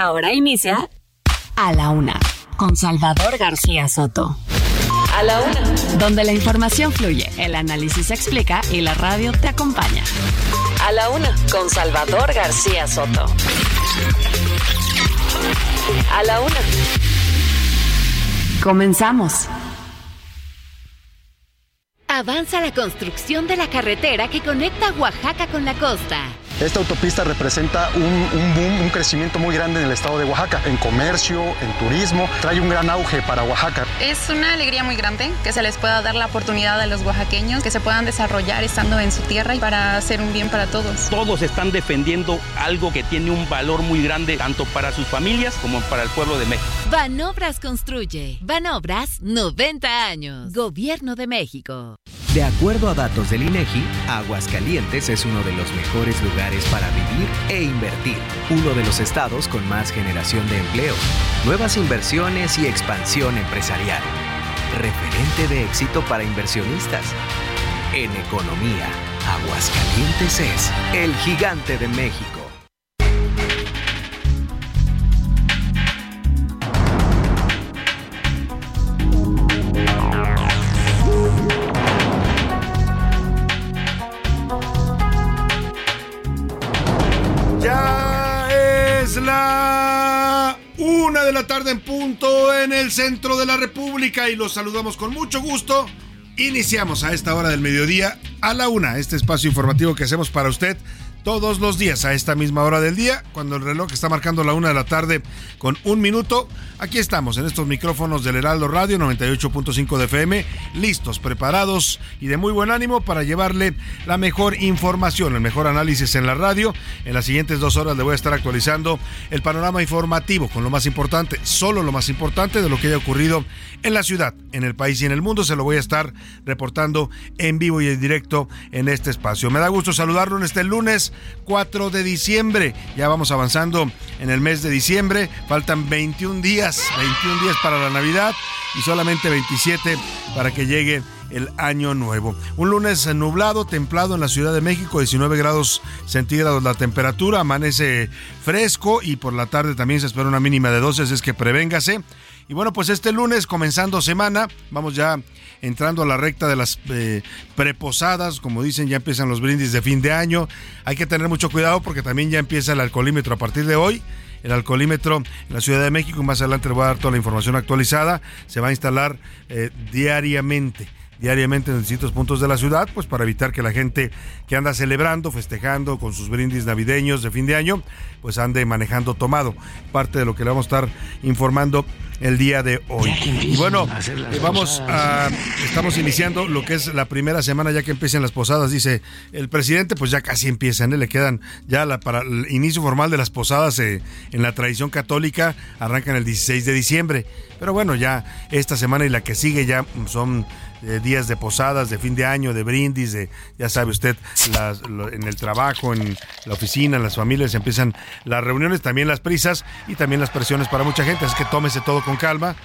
Ahora inicia A la Una con Salvador García Soto. A la Una. Donde la información fluye, el análisis se explica y la radio te acompaña. A la Una con Salvador García Soto. A la Una. Comenzamos. Avanza la construcción de la carretera que conecta Oaxaca con la costa. Esta autopista representa un, un, boom, un crecimiento muy grande en el estado de Oaxaca, en comercio, en turismo, trae un gran auge para Oaxaca. Es una alegría muy grande que se les pueda dar la oportunidad a los oaxaqueños, que se puedan desarrollar estando en su tierra y para hacer un bien para todos. Todos están defendiendo algo que tiene un valor muy grande tanto para sus familias como para el pueblo de México. Banobras construye. Banobras 90 años. Gobierno de México. De acuerdo a datos del INEGI, Aguascalientes es uno de los mejores lugares para vivir e invertir, uno de los estados con más generación de empleo, nuevas inversiones y expansión empresarial. Referente de éxito para inversionistas. En economía, Aguascalientes es el gigante de México. Una de la tarde en punto en el centro de la República y los saludamos con mucho gusto. Iniciamos a esta hora del mediodía a la una, este espacio informativo que hacemos para usted todos los días a esta misma hora del día, cuando el reloj está marcando la una de la tarde con un minuto. Aquí estamos en estos micrófonos del Heraldo Radio 98.5 de FM, listos, preparados y de muy buen ánimo para llevarle la mejor información, el mejor análisis en la radio. En las siguientes dos horas le voy a estar actualizando el panorama informativo con lo más importante, solo lo más importante de lo que haya ocurrido en la ciudad, en el país y en el mundo. Se lo voy a estar reportando en vivo y en directo en este espacio. Me da gusto saludarlo en este lunes 4 de diciembre. Ya vamos avanzando en el mes de diciembre. Faltan 21 días, 21 días para la Navidad y solamente 27 para que llegue el año nuevo. Un lunes nublado, templado en la Ciudad de México, 19 grados centígrados la temperatura, amanece fresco y por la tarde también se espera una mínima de 12, es que prevéngase. Y bueno, pues este lunes, comenzando semana, vamos ya entrando a la recta de las eh, preposadas, como dicen, ya empiezan los brindis de fin de año. Hay que tener mucho cuidado porque también ya empieza el alcoholímetro a partir de hoy. El alcoholímetro en la Ciudad de México, más adelante le voy a dar toda la información actualizada, se va a instalar eh, diariamente diariamente en distintos puntos de la ciudad, pues para evitar que la gente que anda celebrando, festejando con sus brindis navideños de fin de año, pues ande manejando tomado. Parte de lo que le vamos a estar informando el día de hoy. Y bueno, eh, vamos a, estamos iniciando lo que es la primera semana ya que empiezan las posadas, dice el presidente, pues ya casi empiezan, ¿eh? le quedan ya la, para el inicio formal de las posadas eh, en la tradición católica arrancan el 16 de diciembre, pero bueno, ya esta semana y la que sigue ya son días de posadas, de fin de año, de brindis, de, ya sabe usted, en el trabajo, en la oficina, en las familias, empiezan las reuniones, también las prisas y también las presiones para mucha gente. Así que tómese todo con calma,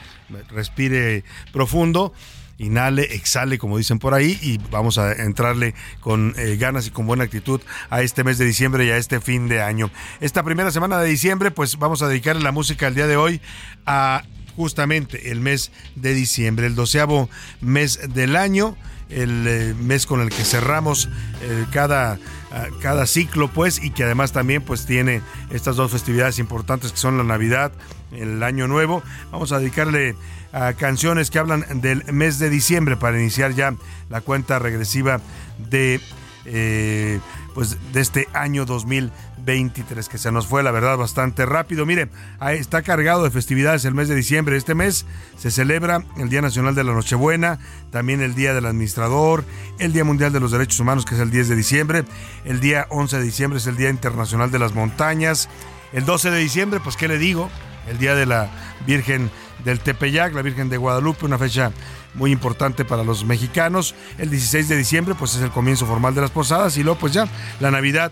respire profundo inhale, exhale, como dicen por ahí, y vamos a entrarle con eh, ganas y con buena actitud a este mes de diciembre y a este fin de año. Esta primera semana de diciembre, pues vamos a dedicarle la música el día de hoy a justamente el mes de diciembre, el doceavo mes del año, el eh, mes con el que cerramos eh, cada, ah, cada ciclo, pues, y que además también pues tiene estas dos festividades importantes que son la Navidad, el Año Nuevo. Vamos a dedicarle a canciones que hablan del mes de diciembre para iniciar ya la cuenta regresiva de eh, pues de este año 2023 que se nos fue la verdad bastante rápido. Mire, está cargado de festividades el mes de diciembre. Este mes se celebra el Día Nacional de la Nochebuena, también el Día del Administrador, el Día Mundial de los Derechos Humanos que es el 10 de diciembre, el día 11 de diciembre es el Día Internacional de las Montañas, el 12 de diciembre, pues qué le digo, el Día de la Virgen del Tepeyac, la Virgen de Guadalupe, una fecha muy importante para los mexicanos. El 16 de diciembre, pues es el comienzo formal de las posadas y luego pues ya la Navidad,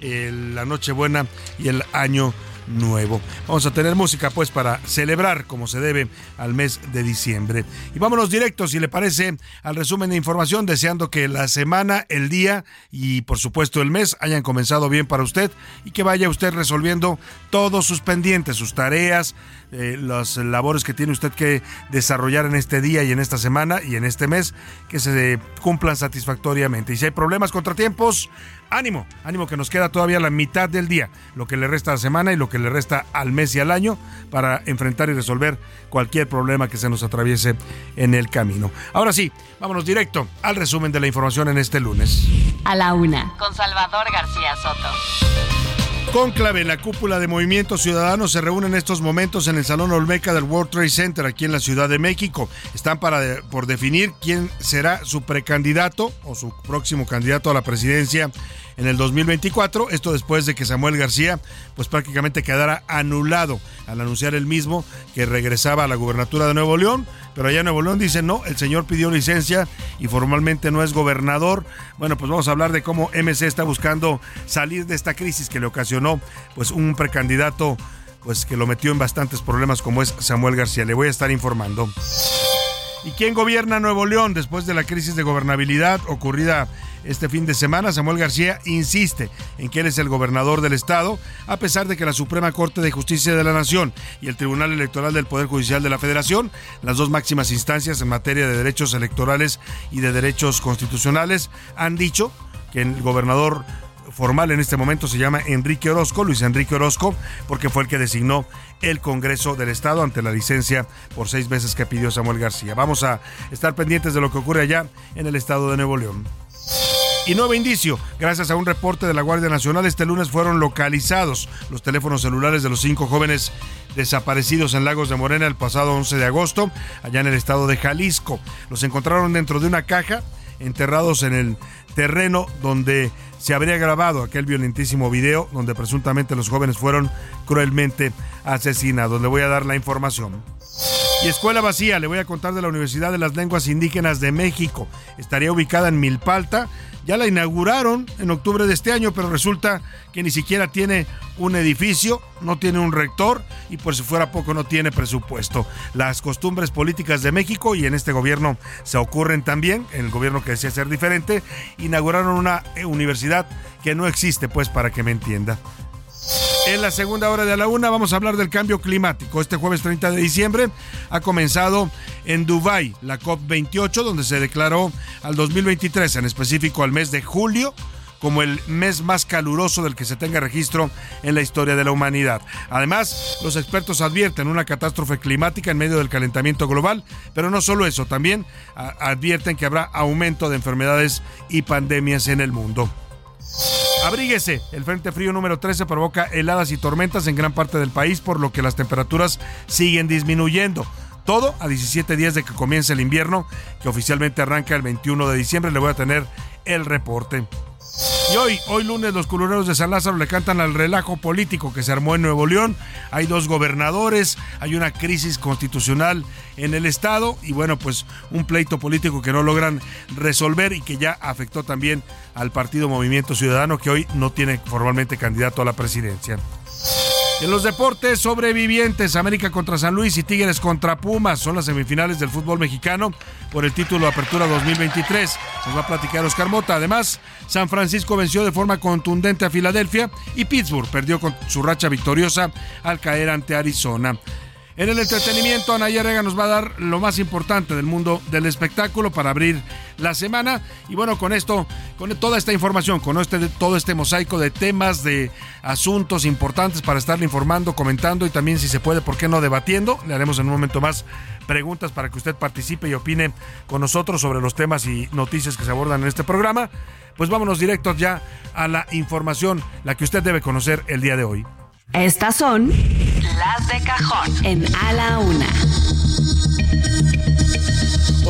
la Nochebuena y el Año nuevo. Vamos a tener música pues para celebrar como se debe al mes de diciembre. Y vámonos directos, si le parece, al resumen de información, deseando que la semana, el día y por supuesto el mes hayan comenzado bien para usted y que vaya usted resolviendo todos sus pendientes, sus tareas, eh, las labores que tiene usted que desarrollar en este día y en esta semana y en este mes, que se cumplan satisfactoriamente. Y si hay problemas, contratiempos, ánimo, ánimo que nos queda todavía la mitad del día, lo que le resta a la semana y lo que le resta al mes y al año para enfrentar y resolver cualquier problema que se nos atraviese en el camino. Ahora sí, vámonos directo al resumen de la información en este lunes. A la una, con Salvador García Soto. Conclave, la cúpula de Movimiento Ciudadano se reúne en estos momentos en el Salón Olmeca del World Trade Center aquí en la Ciudad de México. Están para, por definir quién será su precandidato o su próximo candidato a la presidencia en el 2024. Esto después de que Samuel García pues prácticamente quedara anulado al anunciar él mismo que regresaba a la gubernatura de Nuevo León. Pero allá Nuevo León dice no, el señor pidió licencia y formalmente no es gobernador. Bueno, pues vamos a hablar de cómo MC está buscando salir de esta crisis que le ocasionó pues un precandidato pues que lo metió en bastantes problemas como es Samuel García. Le voy a estar informando. ¿Y quién gobierna Nuevo León después de la crisis de gobernabilidad ocurrida este fin de semana, Samuel García insiste en que él es el gobernador del estado, a pesar de que la Suprema Corte de Justicia de la Nación y el Tribunal Electoral del Poder Judicial de la Federación, las dos máximas instancias en materia de derechos electorales y de derechos constitucionales, han dicho que el gobernador formal en este momento se llama Enrique Orozco, Luis Enrique Orozco, porque fue el que designó el Congreso del Estado ante la licencia por seis meses que pidió Samuel García. Vamos a estar pendientes de lo que ocurre allá en el estado de Nuevo León. Y nuevo indicio, gracias a un reporte de la Guardia Nacional, este lunes fueron localizados los teléfonos celulares de los cinco jóvenes desaparecidos en Lagos de Morena el pasado 11 de agosto, allá en el estado de Jalisco. Los encontraron dentro de una caja, enterrados en el terreno donde se habría grabado aquel violentísimo video donde presuntamente los jóvenes fueron cruelmente asesinados. Le voy a dar la información. Y escuela vacía, le voy a contar de la Universidad de las Lenguas Indígenas de México. Estaría ubicada en Milpalta. Ya la inauguraron en octubre de este año, pero resulta que ni siquiera tiene un edificio, no tiene un rector y por si fuera poco no tiene presupuesto. Las costumbres políticas de México y en este gobierno se ocurren también, en el gobierno que decía ser diferente, inauguraron una universidad que no existe, pues para que me entienda. En la segunda hora de la una vamos a hablar del cambio climático. Este jueves 30 de diciembre ha comenzado en Dubái la COP28, donde se declaró al 2023, en específico al mes de julio, como el mes más caluroso del que se tenga registro en la historia de la humanidad. Además, los expertos advierten una catástrofe climática en medio del calentamiento global, pero no solo eso, también advierten que habrá aumento de enfermedades y pandemias en el mundo. Abríguese, el Frente Frío número 13 provoca heladas y tormentas en gran parte del país, por lo que las temperaturas siguen disminuyendo. Todo a 17 días de que comience el invierno, que oficialmente arranca el 21 de diciembre. Le voy a tener el reporte. Y hoy, hoy lunes, los curuleros de San Lázaro le cantan al relajo político que se armó en Nuevo León. Hay dos gobernadores, hay una crisis constitucional en el Estado y bueno, pues un pleito político que no logran resolver y que ya afectó también al partido Movimiento Ciudadano que hoy no tiene formalmente candidato a la presidencia. En los deportes, sobrevivientes, América contra San Luis y Tigres contra Pumas son las semifinales del fútbol mexicano por el título Apertura 2023. Nos va a platicar Oscar Mota. Además, San Francisco venció de forma contundente a Filadelfia y Pittsburgh perdió con su racha victoriosa al caer ante Arizona. En el entretenimiento, Ana Rega nos va a dar lo más importante del mundo del espectáculo para abrir la semana. Y bueno, con esto, con toda esta información, con este, todo este mosaico de temas, de asuntos importantes para estarle informando, comentando y también, si se puede, ¿por qué no debatiendo? Le haremos en un momento más preguntas para que usted participe y opine con nosotros sobre los temas y noticias que se abordan en este programa. Pues vámonos directos ya a la información, la que usted debe conocer el día de hoy. Estas son las de cajón en A la Una.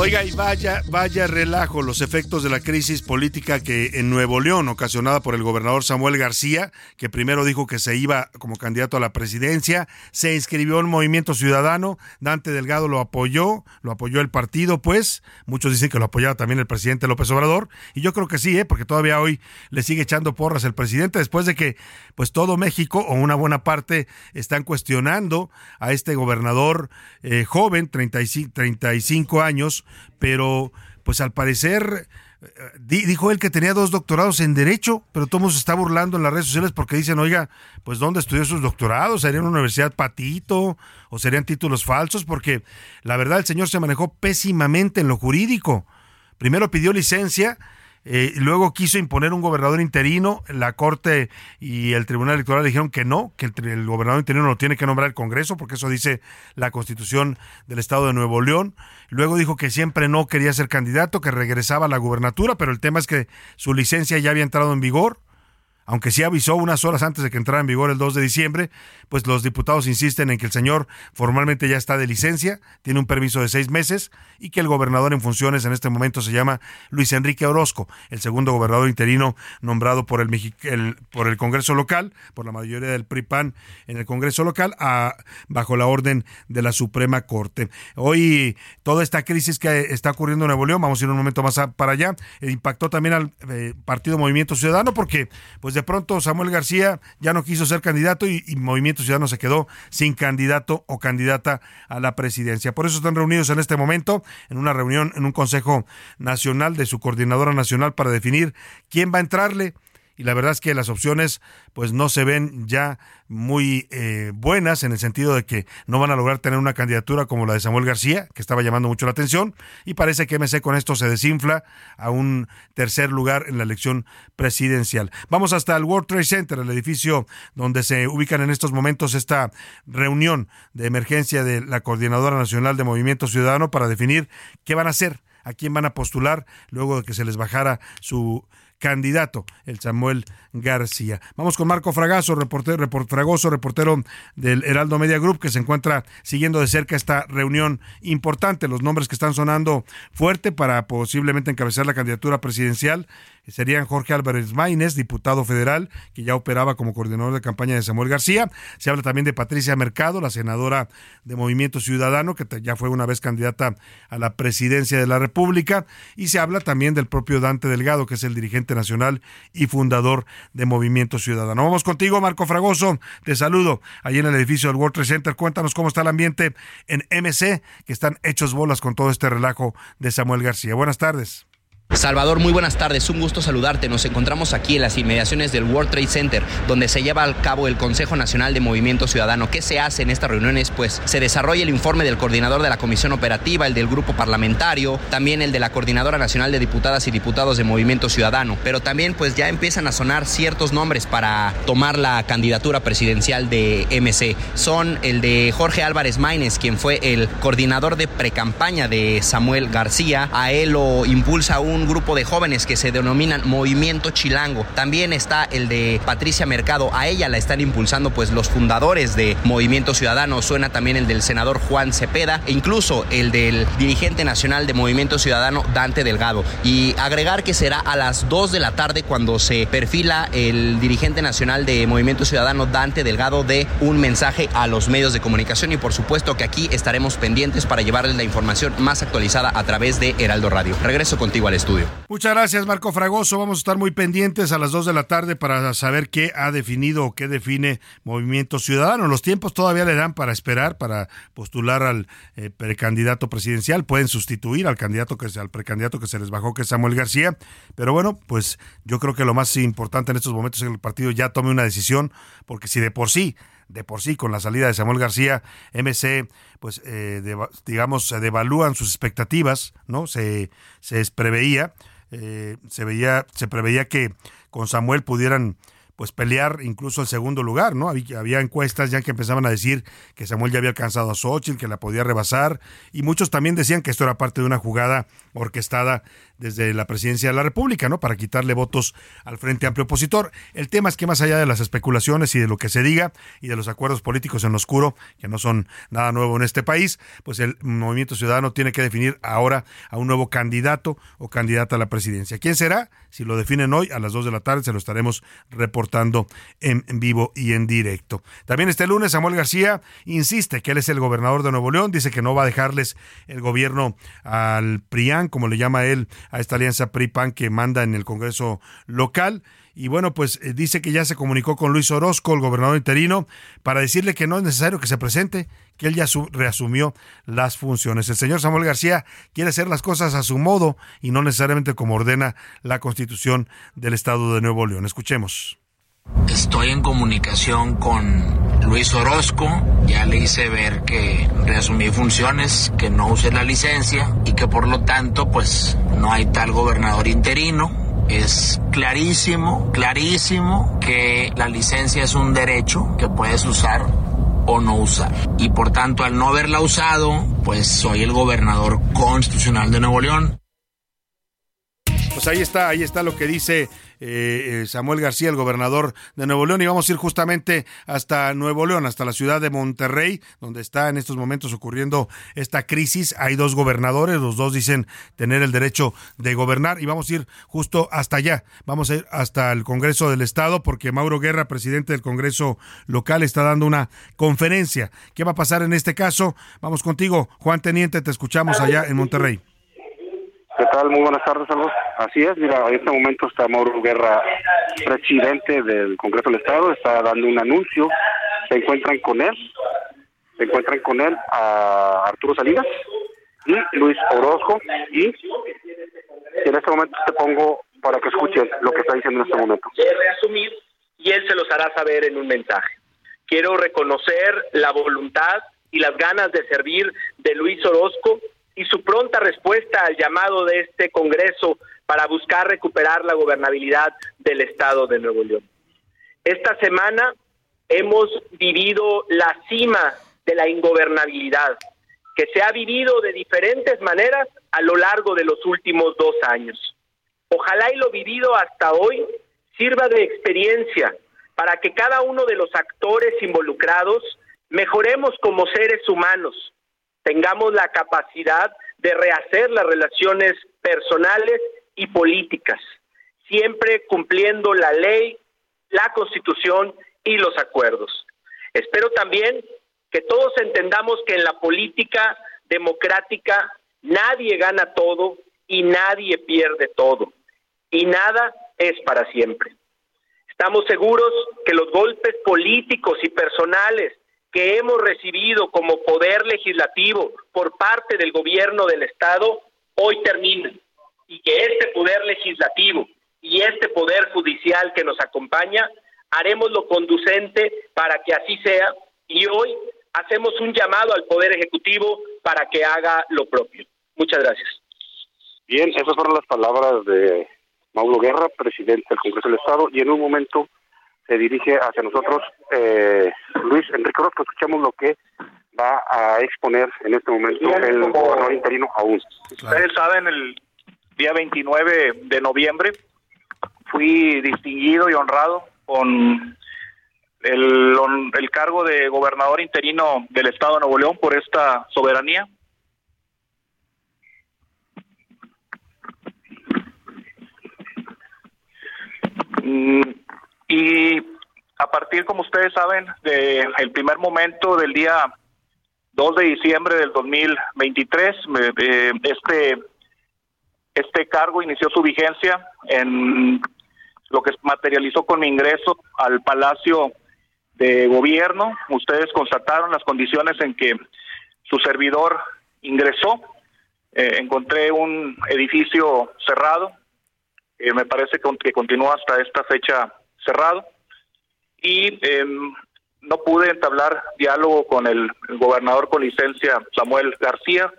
Oiga, y vaya, vaya relajo los efectos de la crisis política que en Nuevo León, ocasionada por el gobernador Samuel García, que primero dijo que se iba como candidato a la presidencia, se inscribió en Movimiento Ciudadano, Dante Delgado lo apoyó, lo apoyó el partido, pues, muchos dicen que lo apoyaba también el presidente López Obrador, y yo creo que sí, ¿eh? porque todavía hoy le sigue echando porras el presidente después de que, pues, todo México, o una buena parte, están cuestionando a este gobernador eh, joven, 35, 35 años, pero pues al parecer eh, dijo él que tenía dos doctorados en Derecho, pero todo se está burlando en las redes sociales porque dicen, oiga, pues ¿dónde estudió sus doctorados? ¿Sería una universidad patito? ¿O serían títulos falsos? Porque la verdad el señor se manejó pésimamente en lo jurídico. Primero pidió licencia eh, luego quiso imponer un gobernador interino, la Corte y el Tribunal Electoral dijeron que no, que el, gobernador interino lo tiene que nombrar el Congreso, porque eso dice la Constitución del Estado de Nuevo León. Luego dijo que siempre no quería ser candidato, que regresaba a la gubernatura, pero el tema es que su licencia ya había entrado en vigor aunque sí avisó unas horas antes de que entrara en vigor el 2 de diciembre, pues los diputados insisten en que el señor formalmente ya está de licencia, tiene un permiso de seis meses y que el gobernador en funciones en este momento se llama Luis Enrique Orozco, el segundo gobernador interino nombrado por el, por el Congreso local, por la mayoría del PRIPAN en el Congreso local, a, bajo la orden de la Suprema Corte. Hoy toda esta crisis que está ocurriendo en Nuevo León, vamos a ir un momento más para allá, impactó también al eh, Partido Movimiento Ciudadano porque pues de pronto Samuel García ya no quiso ser candidato y, Movimiento Ciudadano se quedó sin candidato o candidata a la presidencia. Por eso están reunidos en este momento en una reunión en un Consejo Nacional de su coordinadora nacional para definir quién va a entrarle y la verdad es que las opciones pues no se ven ya muy eh, buenas en el sentido de que no van a lograr tener una candidatura como la de Samuel García, que estaba llamando mucho la atención, y parece que MC con esto se desinfla a un tercer lugar en la elección presidencial. Vamos hasta el World Trade Center, el edificio donde se ubican en estos momentos esta reunión de emergencia de la Coordinadora Nacional de Movimiento Ciudadano para definir qué van a hacer, a quién van a postular luego de que se les bajara su candidato, el Samuel García. Vamos con Marco reportero, Fragoso, reportero del Heraldo Media Group, que se encuentra siguiendo de cerca esta reunión importante. Los nombres que están sonando fuerte para posiblemente encabezar la candidatura presidencial serían Jorge Álvarez Maínez, diputado federal, que ya operaba como coordinador de campaña de Samuel García. Se habla también de Patricia Mercado, la senadora de Movimiento Ciudadano, que ya fue una vez candidata a la presidencia de la República. Y se habla también del propio Dante Delgado, que es el dirigente nacional y fundador de Movimiento Ciudadano. Vamos contigo, Marco Fragoso. Te saludo ahí en el edificio del World Trade Center. Cuéntanos cómo está el ambiente en MC, que están hechos bolas con todo este relajo de Samuel García. Buenas tardes. Salvador, muy buenas tardes, un gusto saludarte. Nos encontramos aquí en las inmediaciones del World Trade Center, donde se lleva a cabo el Consejo Nacional de Movimiento Ciudadano. ¿Qué se hace en estas reuniones? Pues se desarrolla el informe del coordinador de la Comisión Operativa, el del Grupo Parlamentario, también el de la Coordinadora Nacional de Diputadas y Diputados de Movimiento Ciudadano. Pero también pues ya empiezan a sonar ciertos nombres para tomar la candidatura presidencial de MC. Son el de Jorge Álvarez Maínez, quien fue el coordinador de precampaña de Samuel García. A él lo impulsa un un grupo de jóvenes que se denominan Movimiento Chilango. También está el de Patricia Mercado. A ella la están impulsando pues los fundadores de Movimiento Ciudadano. Suena también el del senador Juan Cepeda e incluso el del dirigente nacional de Movimiento Ciudadano Dante Delgado. Y agregar que será a las 2 de la tarde cuando se perfila el dirigente nacional de Movimiento Ciudadano Dante Delgado de un mensaje a los medios de comunicación y por supuesto que aquí estaremos pendientes para llevarles la información más actualizada a través de Heraldo Radio. Regreso contigo al estudio. Muchas gracias, Marco Fragoso. Vamos a estar muy pendientes a las 2 de la tarde para saber qué ha definido o qué define Movimiento Ciudadano. Los tiempos todavía le dan para esperar, para postular al eh, precandidato presidencial. Pueden sustituir al candidato que al precandidato que se les bajó, que es Samuel García. Pero bueno, pues yo creo que lo más importante en estos momentos es que el partido ya tome una decisión, porque si de por sí de por sí con la salida de Samuel García, MC, pues eh, digamos, se devalúan sus expectativas, ¿no? Se, se preveía, eh, se veía, se preveía que con Samuel pudieran pues pelear incluso el segundo lugar, ¿no? Había, encuestas ya que empezaban a decir que Samuel ya había alcanzado a Xochitl, que la podía rebasar, y muchos también decían que esto era parte de una jugada orquestada desde la presidencia de la República, ¿no? Para quitarle votos al Frente Amplio Opositor. El tema es que más allá de las especulaciones y de lo que se diga y de los acuerdos políticos en oscuro, que no son nada nuevo en este país, pues el Movimiento Ciudadano tiene que definir ahora a un nuevo candidato o candidata a la presidencia. ¿Quién será? Si lo definen hoy a las 2 de la tarde, se lo estaremos reportando en, en vivo y en directo. También este lunes Samuel García insiste que él es el gobernador de Nuevo León, dice que no va a dejarles el gobierno al PRIAN, como le llama él a esta alianza PRI-PAN que manda en el Congreso local. Y bueno, pues eh, dice que ya se comunicó con Luis Orozco, el gobernador interino, para decirle que no es necesario que se presente, que él ya reasumió las funciones. El señor Samuel García quiere hacer las cosas a su modo y no necesariamente como ordena la constitución del Estado de Nuevo León. Escuchemos. Estoy en comunicación con Luis Orozco, ya le hice ver que reasumí funciones, que no use la licencia y que por lo tanto pues no hay tal gobernador interino. Es clarísimo, clarísimo que la licencia es un derecho que puedes usar o no usar. Y por tanto, al no haberla usado, pues soy el gobernador constitucional de Nuevo León. Pues ahí está, ahí está lo que dice eh, eh, Samuel García, el gobernador de Nuevo León, y vamos a ir justamente hasta Nuevo León, hasta la ciudad de Monterrey, donde está en estos momentos ocurriendo esta crisis. Hay dos gobernadores, los dos dicen tener el derecho de gobernar, y vamos a ir justo hasta allá. Vamos a ir hasta el Congreso del Estado, porque Mauro Guerra, presidente del Congreso local, está dando una conferencia. ¿Qué va a pasar en este caso? Vamos contigo, Juan Teniente, te escuchamos allá en Monterrey. ¿Qué tal? Muy buenas tardes, Salvador. Así es, mira, en este momento está Mauro Guerra, presidente del Congreso del Estado, está dando un anuncio. Se encuentran con él, se encuentran con él a Arturo Salinas y Luis Orozco. Y en este momento te pongo para que escuchen lo que está diciendo en este momento. reasumir y él se los hará saber en un mensaje. Quiero reconocer la voluntad y las ganas de servir de Luis Orozco y su pronta respuesta al llamado de este Congreso para buscar recuperar la gobernabilidad del Estado de Nuevo León. Esta semana hemos vivido la cima de la ingobernabilidad, que se ha vivido de diferentes maneras a lo largo de los últimos dos años. Ojalá y lo vivido hasta hoy sirva de experiencia para que cada uno de los actores involucrados mejoremos como seres humanos, tengamos la capacidad de rehacer las relaciones personales y políticas, siempre cumpliendo la ley, la constitución y los acuerdos. Espero también que todos entendamos que en la política democrática nadie gana todo y nadie pierde todo, y nada es para siempre. Estamos seguros que los golpes políticos y personales que hemos recibido como poder legislativo por parte del gobierno del Estado hoy terminan y que este poder legislativo y este poder judicial que nos acompaña haremos lo conducente para que así sea y hoy hacemos un llamado al poder ejecutivo para que haga lo propio. Muchas gracias. Bien, esas fueron las palabras de Mauro Guerra, presidente del Congreso del Estado, y en un momento se dirige hacia nosotros eh, Luis Enrique Orozco. Escuchamos lo que va a exponer en este momento el gobernador interino aún. Ustedes saben, el día 29 de noviembre fui distinguido y honrado con el, el cargo de gobernador interino del Estado de Nuevo León por esta soberanía. Mm, y a partir, como ustedes saben, del el primer momento del día 2 de diciembre del 2023, eh, este, este cargo inició su vigencia en lo que materializó con mi ingreso al Palacio de Gobierno. Ustedes constataron las condiciones en que su servidor ingresó. Eh, encontré un edificio cerrado, eh, me parece que continúa hasta esta fecha cerrado. Y em, no pude entablar diálogo con el, gobernador con licencia Samuel García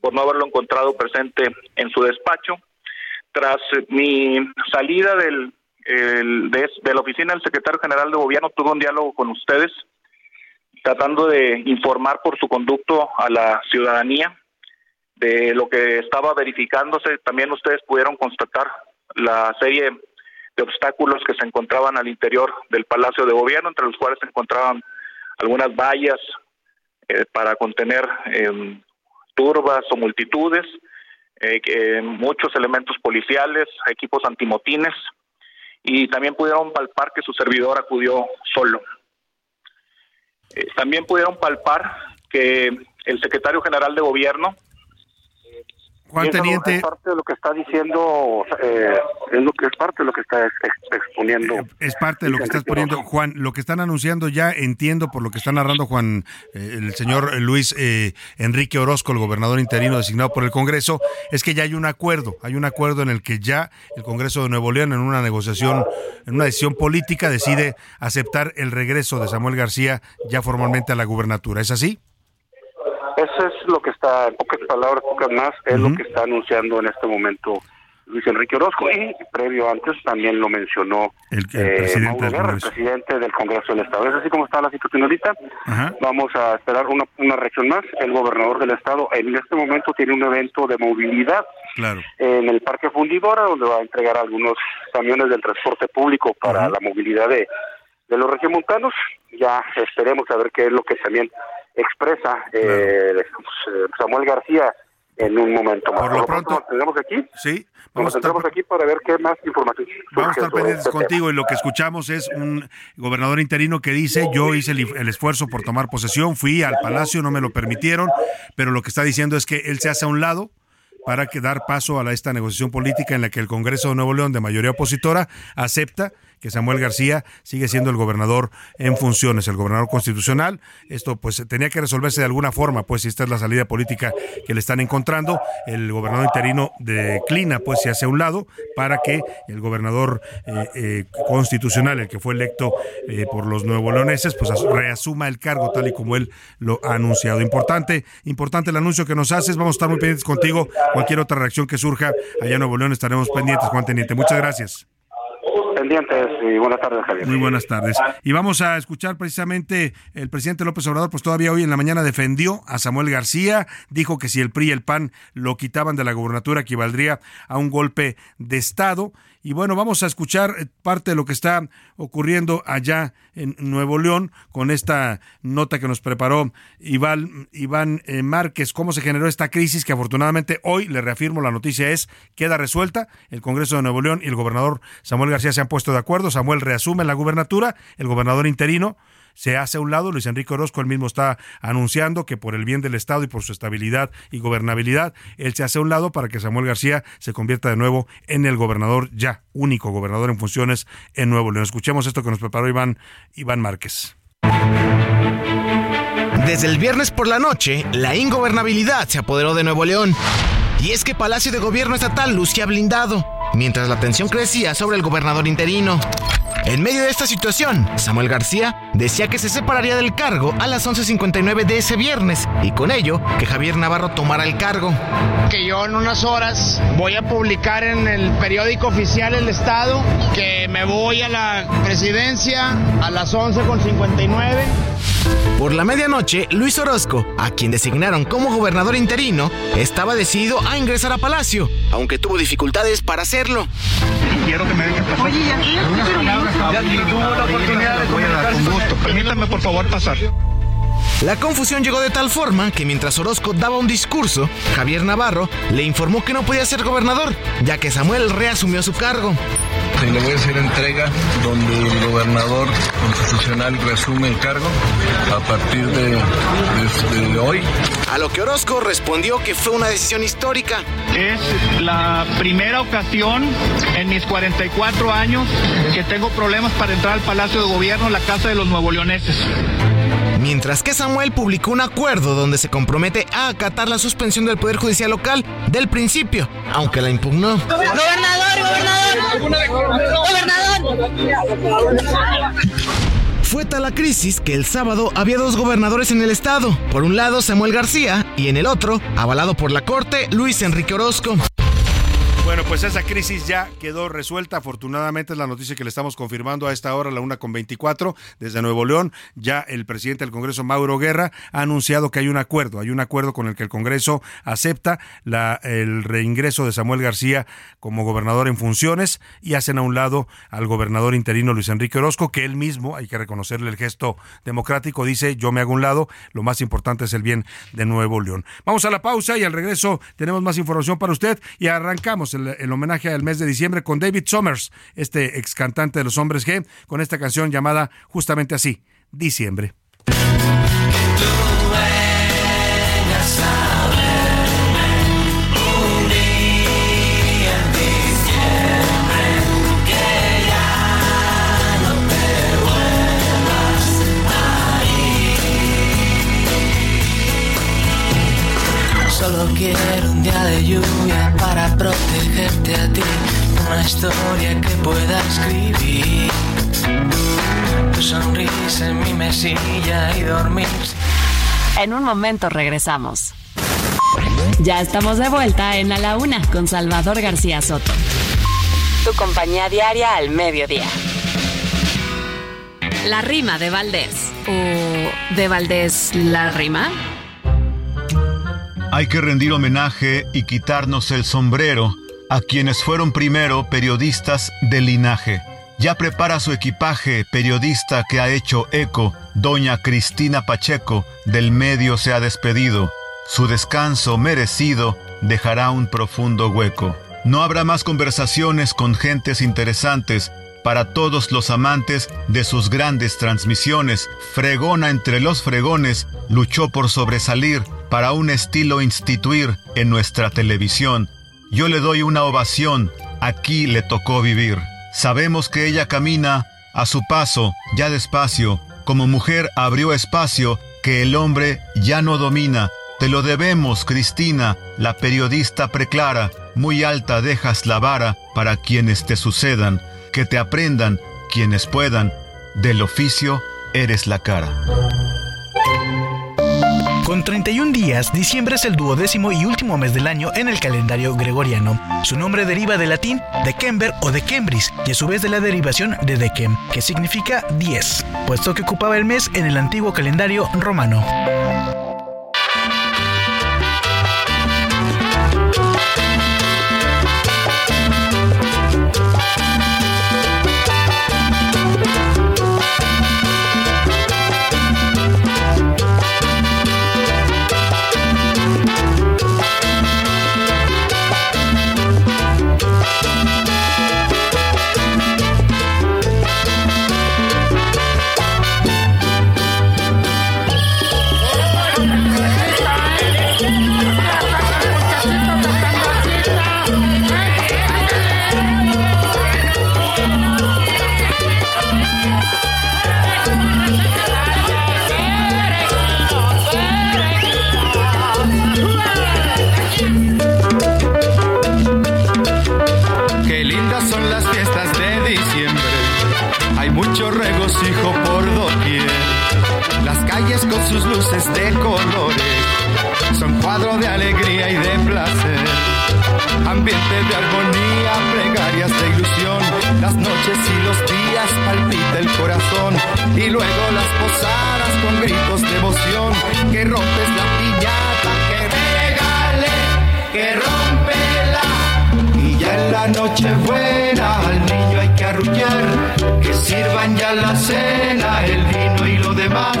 por no haberlo encontrado presente en su despacho. Tras mi salida del, de, de, la oficina del secretario general de gobierno, tuve un diálogo con ustedes, tratando de informar por su conducto a la ciudadanía de lo que estaba verificándose. También ustedes pudieron constatar la serie de obstáculos que se encontraban al interior del Palacio de Gobierno, entre los cuales se encontraban algunas vallas eh, para contener em, turbas o multitudes, eh, muchos elementos policiales, equipos antimotines, y también pudieron palpar que su servidor acudió solo. Eh, también pudieron palpar que el secretario general de gobierno Juan Teniente. Es parte de lo que está diciendo, eh, es lo que es parte de lo que está exponiendo. Eh, es parte de lo que está exponiendo Juan. Lo que están anunciando ya, entiendo por lo que está narrando Juan, eh, el señor Luis Enrique Orozco, el gobernador interino designado por el Congreso, es que ya hay un acuerdo. Hay un acuerdo en el que ya el Congreso de Nuevo León, en una negociación, en una decisión política, decide aceptar el regreso de Samuel García ya formalmente a la gubernatura. ¿Es así? Eso es lo que está, en pocas palabras, pocas más, es lo que está anunciando en este momento Luis Enrique Orozco y previo antes también lo mencionó el, eh, presidente, del el presidente del Congreso del Estado. Es así como está la situación ahorita. Vamos a esperar una, una reacción más. El gobernador del Estado en este momento tiene un evento de movilidad en el Parque Fundidora donde va a entregar algunos camiones del transporte público para la movilidad de, de los regiomontanos. Ya esperemos a ver qué es lo que también expresa eh, Samuel García en un momento más. Por lo, pronto, tenemos aquí. Sí, vamos a estar aquí para ver qué más información. Vamos a estar pendientes este contigo y lo que escuchamos es un gobernador interino que dice, yo hice el, esfuerzo por tomar posesión, fui al palacio, no me lo permitieron, pero lo que está diciendo es que él se hace a un lado para que dar paso a esta negociación política en la que el Congreso de Nuevo León, de mayoría opositora, acepta que Samuel García sigue siendo el gobernador en funciones, el gobernador constitucional. Esto pues tenía que resolverse de alguna forma, pues si esta es la salida política que le están encontrando, el gobernador interino declina pues se hace a un lado para que el gobernador eh, eh, constitucional, el que fue electo eh, por los nuevo leoneses, pues reasuma el cargo tal y como él lo ha anunciado. Importante, importante el anuncio que nos haces, vamos a estar muy pendientes contigo, cualquier otra reacción que surja allá en Nuevo León estaremos pendientes, Juan Teniente. Muchas gracias buenas tardes, Javier. Muy buenas tardes. Y vamos a escuchar precisamente el presidente López Obrador, pues todavía hoy en la mañana defendió a Samuel García, dijo que si el PRI y el PAN lo quitaban de la gubernatura equivaldría a un golpe de Estado. Y bueno, vamos a escuchar eh, parte de lo que está ocurriendo allá en Nuevo León con esta nota que nos preparó Iván, Iván eh, Márquez, cómo se generó esta crisis que afortunadamente hoy, le reafirmo, la noticia es, queda resuelta. El Congreso de Nuevo León y el gobernador Samuel García se han puesto de acuerdo. Samuel reasume la gubernatura, el gobernador interino se hace a un lado. Luis Enrique Orozco, él mismo está anunciando que por el bien del Estado y por su estabilidad y gobernabilidad, él se hace a un lado para que Samuel García se convierta de nuevo en el gobernador ya, único gobernador en funciones en Nuevo León. Escuchemos esto que nos preparó Iván, Iván Márquez. Desde el viernes por la noche, la ingobernabilidad se apoderó de Nuevo León. Y es que Palacio de Gobierno Estatal lucía blindado, mientras la tensión crecía sobre el gobernador interino. En medio de esta situación, Samuel García decía que se separaría del cargo a las 11.59 de ese viernes y con ello que Javier Navarro tomara el cargo. Que yo en unas horas voy a publicar en el periódico oficial El Estado que me voy a la presidencia a las 11.59. Por la medianoche, Luis Orozco, a quien designaron como gobernador interino, estaba decidido a ingresar a Palacio, aunque tuvo dificultades para hacerlo. Quiero que me dejen pasar. Oye, ya, ya, ya tuvo la oportunidad de comunicarse. gusto. Permítanme, por favor, pasar. La confusión llegó de tal forma que mientras Orozco daba un discurso, Javier Navarro le informó que no podía ser gobernador, ya que Samuel reasumió su cargo. Se le voy a hacer entrega donde el gobernador constitucional reasume el cargo a partir de, de, hoy. A lo que Orozco respondió que fue una decisión histórica. Es la primera ocasión en mis 44 años que tengo problemas para entrar al Palacio de Gobierno, la Casa de los Nuevo Leoneses mientras que Samuel publicó un acuerdo donde se compromete a acatar la suspensión del Poder Judicial local del principio, aunque la impugnó. Gobernador, gobernador, gobernador. Fue tal la crisis que el sábado había dos gobernadores en el estado. Por un lado Samuel García y en el otro, avalado por la corte, Luis Enrique Orozco. Bueno, pues esa crisis ya quedó resuelta. Afortunadamente es la noticia que le estamos confirmando a esta hora, la una con 24, desde Nuevo León. Ya el presidente del Congreso, Mauro Guerra, ha anunciado que hay un acuerdo. Hay un acuerdo con el que el Congreso acepta la, el reingreso de Samuel García como gobernador en funciones y hacen a un lado al gobernador interino Luis Enrique Orozco, que él mismo, hay que reconocerle el gesto democrático, dice yo me hago un lado, lo más importante es el bien de Nuevo León. Vamos a la pausa y al regreso tenemos más información para usted y arrancamos el, homenaje al mes de diciembre con David Summers, este ex cantante de los hombres G, con esta canción llamada justamente así, Diciembre. Quiero un día de lluvia y dormir. En un momento regresamos. Ya estamos de vuelta en A la Una con Salvador García Soto. Tu compañía diaria al mediodía. La rima de Valdés. ¿O de Valdés la rima? Hay que rendir homenaje y quitarnos el sombrero a quienes fueron primero periodistas de linaje. Ya prepara su equipaje, periodista que ha hecho eco. Doña Cristina Pacheco del medio se ha despedido. Su descanso merecido dejará un profundo hueco. No habrá más conversaciones con gentes interesantes para todos los amantes de sus grandes transmisiones. Fregona entre los fregones, luchó por sobresalir para un estilo instituir en nuestra televisión. Yo le doy una ovación, aquí le tocó vivir. Sabemos que ella camina a su paso, ya despacio, como mujer abrió espacio que el hombre ya no domina. Te lo debemos, Cristina, la periodista preclara, muy alta dejas la vara para quienes te sucedan, que te aprendan quienes puedan, del oficio eres la cara. Con 31 días, diciembre es el duodécimo y último mes del año en el calendario gregoriano. Su nombre deriva del latín de Kember o de Cambris y a su vez de la derivación de Decem, que significa 10, puesto que ocupaba el mes en el antiguo calendario romano. Y luego las posadas con gritos de emoción. Que rompes la piñata, que regale, que rompela. Y ya en la noche buena al niño hay que arrullar. Que sirvan ya la cena, el vino y lo demás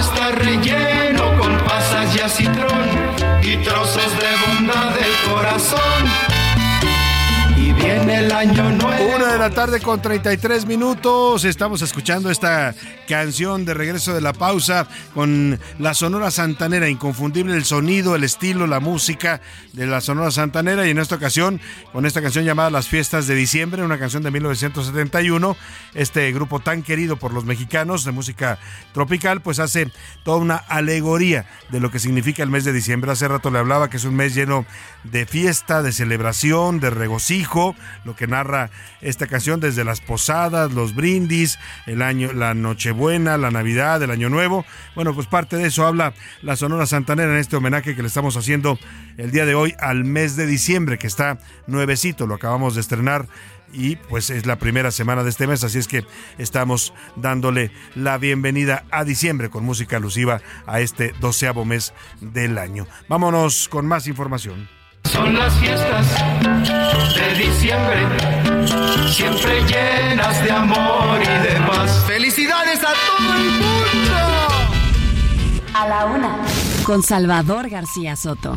está relleno con pasas y acitrón y trozos de bondad del corazón el año nuevo. Una de la tarde con 33 minutos. Estamos escuchando esta canción de regreso de la pausa con la Sonora Santanera. Inconfundible el sonido, el estilo, la música de la Sonora Santanera. Y en esta ocasión, con esta canción llamada Las Fiestas de Diciembre, una canción de 1971. Este grupo tan querido por los mexicanos de música tropical, pues hace toda una alegoría de lo que significa el mes de diciembre. Hace rato le hablaba que es un mes lleno de fiesta, de celebración, de regocijo lo que narra esta canción desde las posadas, los brindis, el año, la Nochebuena, la Navidad, el Año Nuevo. Bueno, pues parte de eso habla la Sonora Santanera en este homenaje que le estamos haciendo el día de hoy al mes de diciembre, que está nuevecito, lo acabamos de estrenar y pues es la primera semana de este mes, así es que estamos dándole la bienvenida a diciembre con música alusiva a este doceavo mes del año. Vámonos con más información. Son las fiestas de diciembre, siempre llenas de amor y de paz. ¡Felicidades a todo el mundo! A la una, con Salvador García Soto.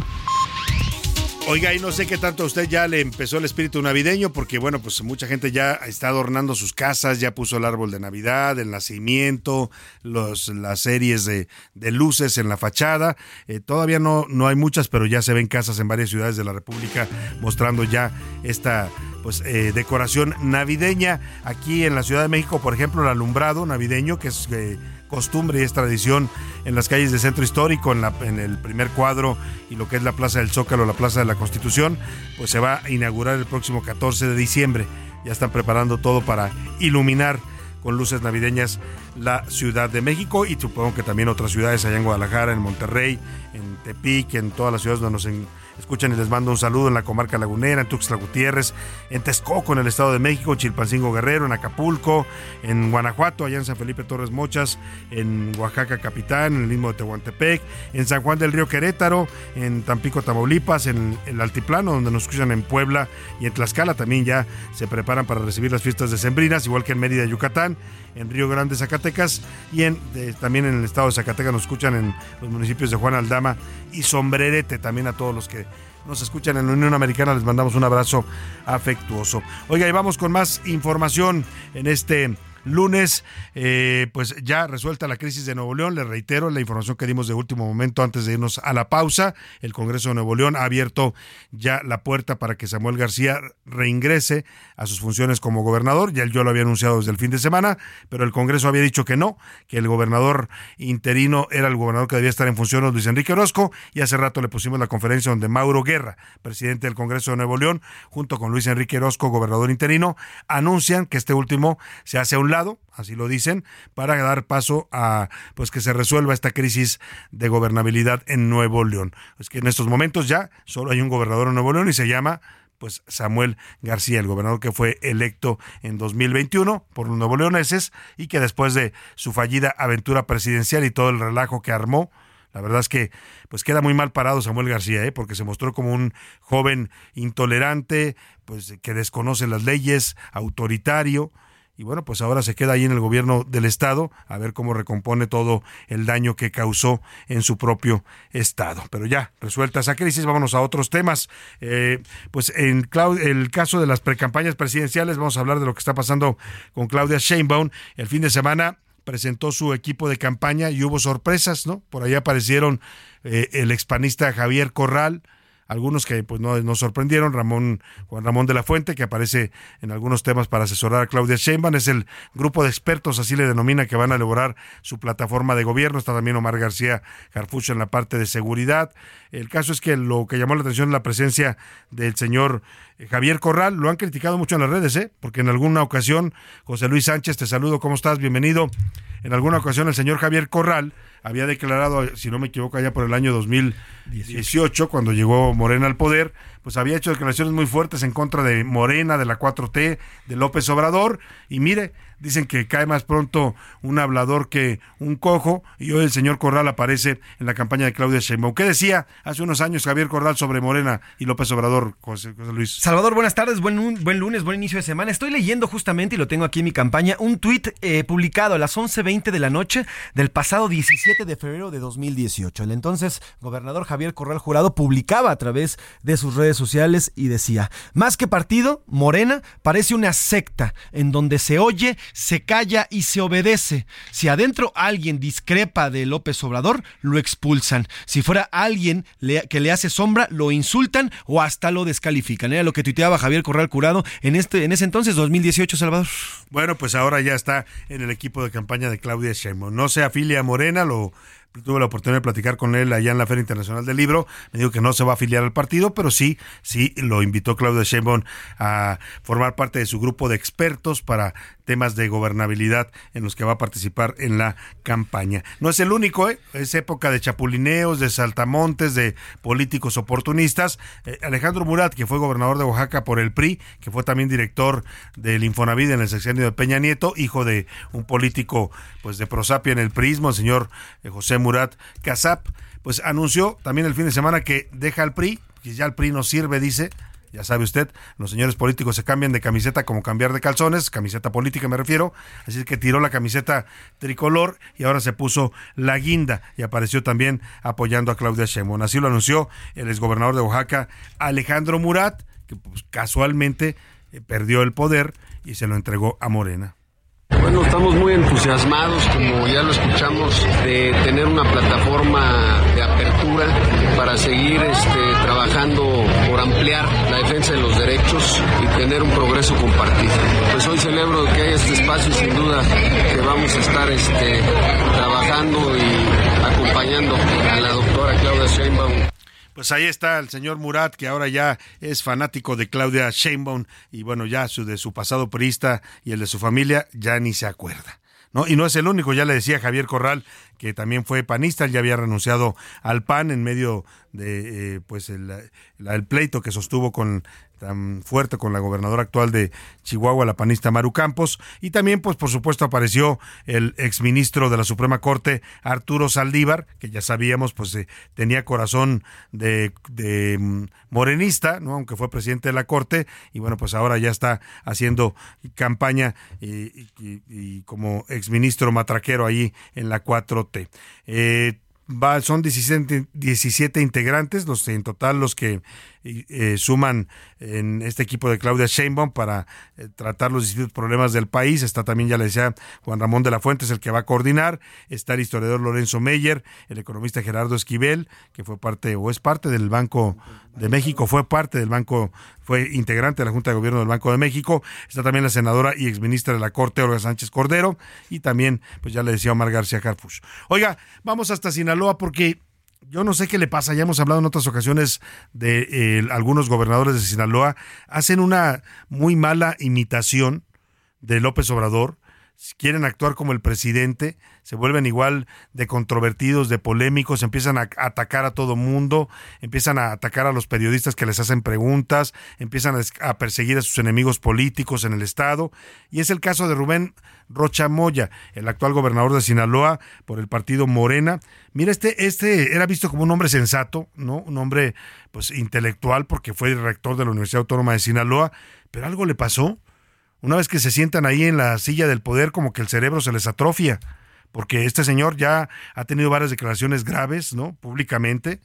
Oiga, y no sé qué tanto a usted ya le empezó el espíritu navideño, porque bueno, pues mucha gente ya está adornando sus casas, ya puso el árbol de Navidad, el nacimiento, los, las series de, luces en la fachada. Eh, todavía no, no hay muchas, pero ya se ven casas en varias ciudades de la República mostrando ya esta pues eh, decoración navideña. Aquí en la Ciudad de México, por ejemplo, el alumbrado navideño, que es eh, costumbre y es tradición en las calles del centro histórico, en, la, en el primer cuadro y lo que es la Plaza del Zócalo, la Plaza de la Constitución, pues se va a inaugurar el próximo 14 de diciembre. Ya están preparando todo para iluminar con luces navideñas la Ciudad de México y supongo que también otras ciudades allá en Guadalajara, en Monterrey, en Tepic, en todas las ciudades donde nos en, escuchan y les mando un saludo en la comarca lagunera, en Tuxtla Gutiérrez, en Texcoco, en el Estado de México, Chilpancingo Guerrero, en Acapulco, en Guanajuato, allá en San Felipe Torres Mochas, en Oaxaca Capitán, en el mismo de Tehuantepec, en San Juan del Río Querétaro, en Tampico, Tamaulipas, en el Altiplano, donde nos escuchan en Puebla y en Tlaxcala también ya se preparan para recibir las fiestas decembrinas, igual que en Mérida, Yucatán, en Río Grande, Zacatecas y también en el estado de Zacatecas nos escuchan en los municipios de Juan Aldama y Sombrerete, también a todos los que nos escuchan en la Unión Americana, les mandamos un abrazo afectuoso. Oiga, y vamos con más información en este lunes, eh, pues ya resuelta la crisis de Nuevo León. Le reitero la información que dimos de último momento antes de irnos a la pausa. El Congreso de Nuevo León ha abierto ya la puerta para que Samuel García reingrese a sus funciones como gobernador. Ya yo lo había anunciado desde el fin de semana, pero el Congreso había dicho que no, que el gobernador interino era el gobernador que debía estar en funciones, Luis Enrique Orozco. Y hace rato le pusimos la conferencia donde Mauro Guerra, presidente del Congreso de Nuevo León, junto con Luis Enrique Orozco, gobernador interino, anuncian que este último se hace un así lo dicen, para dar paso a pues que se resuelva esta crisis de gobernabilidad en Nuevo León. Es que en estos momentos ya solo hay un gobernador en Nuevo León y se llama pues Samuel García, el gobernador que fue electo en 2021 por los nuevo leoneses y que después de su fallida aventura presidencial y todo el relajo que armó, la verdad es que pues queda muy mal parado Samuel García, ¿eh? porque se mostró como un joven intolerante, pues que desconoce las leyes, autoritario, y bueno, pues ahora se queda ahí en el gobierno del estado a ver cómo recompone todo el daño que causó en su propio estado. Pero ya, resuelta esa crisis, vámonos a otros temas. Eh, pues en el caso de las precampañas presidenciales, vamos a hablar de lo que está pasando con Claudia Sheinbaum. El fin de semana presentó su equipo de campaña y hubo sorpresas, ¿no? Por ahí aparecieron eh, el expanista Javier Corral, algunos que pues no nos sorprendieron, Ramón Juan Ramón de la Fuente, que aparece en algunos temas para asesorar a Claudia Sheinbaum, es el grupo de expertos, así le denomina, que van a elaborar su plataforma de gobierno, está también Omar García Jarfucho en la parte de seguridad. El caso es que lo que llamó la atención es la presencia del señor eh, Javier Corral, lo han criticado mucho en las redes, ¿eh? porque en alguna ocasión, José Luis Sánchez, te saludo, ¿cómo estás? Bienvenido. En alguna ocasión el señor Javier Corral había declarado, si no me equivoco, allá por el año 2018, cuando llegó Morena al poder, pues había hecho declaraciones muy fuertes en contra de Morena, de la 4T, de López Obrador, y mire, dicen que cae más pronto un hablador que un cojo, y hoy el señor Corral aparece en la campaña de Claudia Sheinbaum. ¿Qué decía hace unos años Javier Corral sobre Morena y López Obrador, José, Luis? Salvador, buenas tardes, buen, buen lunes, buen inicio de semana. Estoy leyendo justamente, y lo tengo aquí en mi campaña, un tuit eh, publicado a las 11.20 de la noche del pasado 17 de febrero de 2018. El entonces gobernador Javier Corral Jurado publicaba a través de sus redes sociales y decía, más que partido, Morena parece una secta en donde se oye, se calla y se obedece. Si adentro alguien discrepa de López Obrador, lo expulsan. Si fuera alguien que le hace sombra, lo insultan o hasta lo descalifican. Era lo que tuiteaba Javier Corral Curado en, este, en ese entonces, 2018, Salvador. Bueno, pues ahora ya está en el equipo de campaña de Claudia Sheinbaum. No se afilia a Morena, lo tuve la oportunidad de platicar con él allá en la Feria Internacional del Libro. Me dijo que no se va a afiliar al partido, pero sí, sí lo invitó Claudia Sheinbaum a formar parte de su grupo de expertos para temas de gobernabilidad en los que va a participar en la campaña. No es el único, ¿eh? es época de chapulineos, de saltamontes, de políticos oportunistas. Eh, Alejandro Murat, que fue gobernador de Oaxaca por el PRI, que fue también director del Infonavit en el sexenio de Peña Nieto, hijo de un político pues de prosapia en el prismo, el señor eh, José Murat Casap, pues anunció también el fin de semana que deja el PRI, que ya el PRI no sirve, dice, ya sabe usted, los señores políticos se cambian de camiseta como cambiar de calzones, camiseta política me refiero, así que tiró la camiseta tricolor y ahora se puso la guinda y apareció también apoyando a Claudia Sheinbaum. Así lo anunció el exgobernador de Oaxaca, Alejandro Murat, que pues, casualmente eh, perdió el poder y se lo entregó a Morena. Bueno, estamos muy entusiasmados, como ya lo escuchamos, de tener una plataforma de apertura para seguir este, trabajando ampliar la defensa de los derechos y tener un progreso compartido. Pues hoy celebro que haya este espacio y sin duda que vamos a estar este, trabajando y acompañando a la doctora Claudia Sheinbaum pues ahí está el señor Murat, que ahora ya es fanático de Claudia Sheinbaum y bueno, ya su, de su pasado priista y el de su familia ya ni se acuerda. ¿No? Y no es el único, ya le decía Javier Corral, que también fue panista, ya había renunciado al PAN en medio de eh, pues el, el, pleito que sostuvo con tan fuerte con la gobernadora actual de Chihuahua, la panista Maru Campos, y también, pues por supuesto, apareció el exministro de la Suprema Corte, Arturo Saldívar, que ya sabíamos, pues eh, tenía corazón de, de, mm, morenista, ¿no? aunque fue presidente de la Corte, y bueno, pues ahora ya está haciendo campaña y, como exministro matraquero ahí en la 4T. Eh, va, son 17, 17 integrantes, los en total los que eh, suman en este equipo de Claudia Sheinbaum para eh, tratar los distintos problemas del país. Está también, ya le decía, Juan Ramón de la Fuente, es el que va a coordinar. Está el historiador Lorenzo Meyer, el economista Gerardo Esquivel, que fue parte o es parte del Banco de México, fue parte del Banco, fue integrante de la Junta de Gobierno del Banco de México. Está también la senadora y exministra de la Corte, Olga Sánchez Cordero. Y también, pues ya le decía Omar García Carfush. Oiga, vamos hasta Sinaloa porque yo no sé qué le pasa, ya hemos hablado en otras ocasiones de eh, algunos gobernadores de Sinaloa, hacen una muy mala imitación de López Obrador, quieren actuar como el presidente, se vuelven igual de controvertidos, de polémicos, empiezan a atacar a todo mundo, empiezan a atacar a los periodistas que les hacen preguntas, empiezan a perseguir a sus enemigos políticos en el Estado. Y es el caso de Rubén Rocha Moya, el actual gobernador de Sinaloa por el partido Morena. Mira, este, este era visto como un hombre sensato, ¿no? Un hombre pues intelectual porque fue rector de la Universidad Autónoma de Sinaloa, pero algo le pasó. Una vez que se sientan ahí en la silla del poder, como que el cerebro se les atrofia, porque este señor ya ha tenido varias declaraciones graves, ¿no? Públicamente,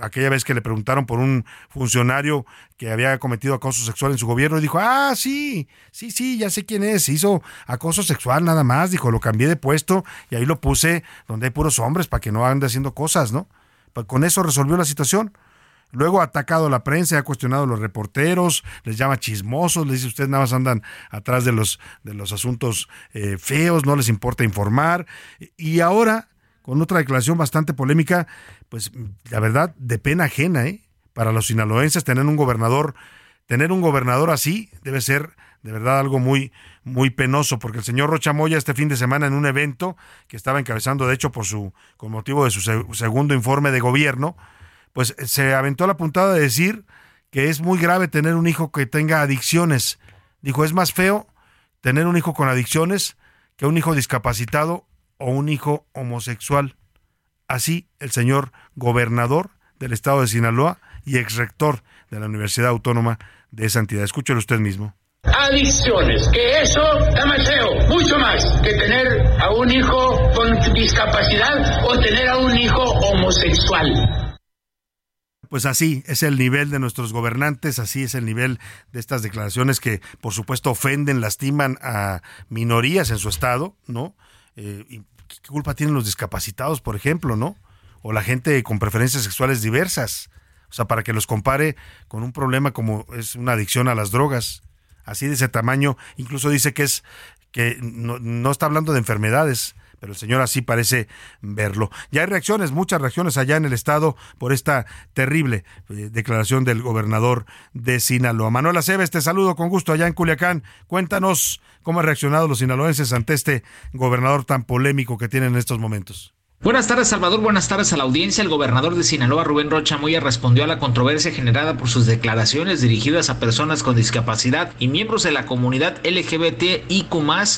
aquella vez que le preguntaron por un funcionario que había cometido acoso sexual en su gobierno y dijo, ah, sí, sí, sí, ya sé quién es, hizo acoso sexual nada más, dijo, lo cambié de puesto y ahí lo puse donde hay puros hombres para que no ande haciendo cosas, ¿no? Pues con eso resolvió la situación. Luego ha atacado a la prensa, ha cuestionado a los reporteros, les llama chismosos, les dice ustedes nada más andan atrás de los, de los asuntos eh, feos, no les importa informar. Y ahora, con otra declaración bastante polémica, pues la verdad, de pena ajena, ¿eh? Para los sinaloenses, tener un gobernador, tener un gobernador así debe ser de verdad algo muy, muy penoso, porque el señor Rocha Moya este fin de semana en un evento que estaba encabezando, de hecho, por su, con motivo de su segundo informe de gobierno, pues se aventó la puntada de decir que es muy grave tener un hijo que tenga adicciones. Dijo, es más feo tener un hijo con adicciones que un hijo discapacitado o un hijo homosexual. Así el señor gobernador del estado de Sinaloa y ex rector de la Universidad Autónoma de esa entidad. Escúchelo usted mismo. Adicciones, que eso da más feo, mucho más que tener a un hijo con discapacidad o tener a un hijo homosexual. Pues así es el nivel de nuestros gobernantes, así es el nivel de estas declaraciones que por supuesto ofenden, lastiman a minorías en su estado, ¿no? Eh, ¿Qué culpa tienen los discapacitados, por ejemplo, no? O la gente con preferencias sexuales diversas. O sea, para que los compare con un problema como es una adicción a las drogas. Así de ese tamaño, incluso dice que es que no está hablando de enfermedades, pero el señor así parece verlo. Ya hay reacciones, muchas reacciones allá en el estado por esta terrible eh, declaración del gobernador de Sinaloa. Manuel Aceves, te saludo con gusto allá en Culiacán. Cuéntanos cómo han reaccionado los sinaloenses ante este gobernador tan polémico que tienen en estos momentos. Buenas tardes, Salvador. Buenas tardes a la audiencia. El gobernador de Sinaloa, Rubén Rocha Moya, respondió a la controversia generada por sus declaraciones dirigidas a personas con discapacidad y miembros de la comunidad LGBTIQ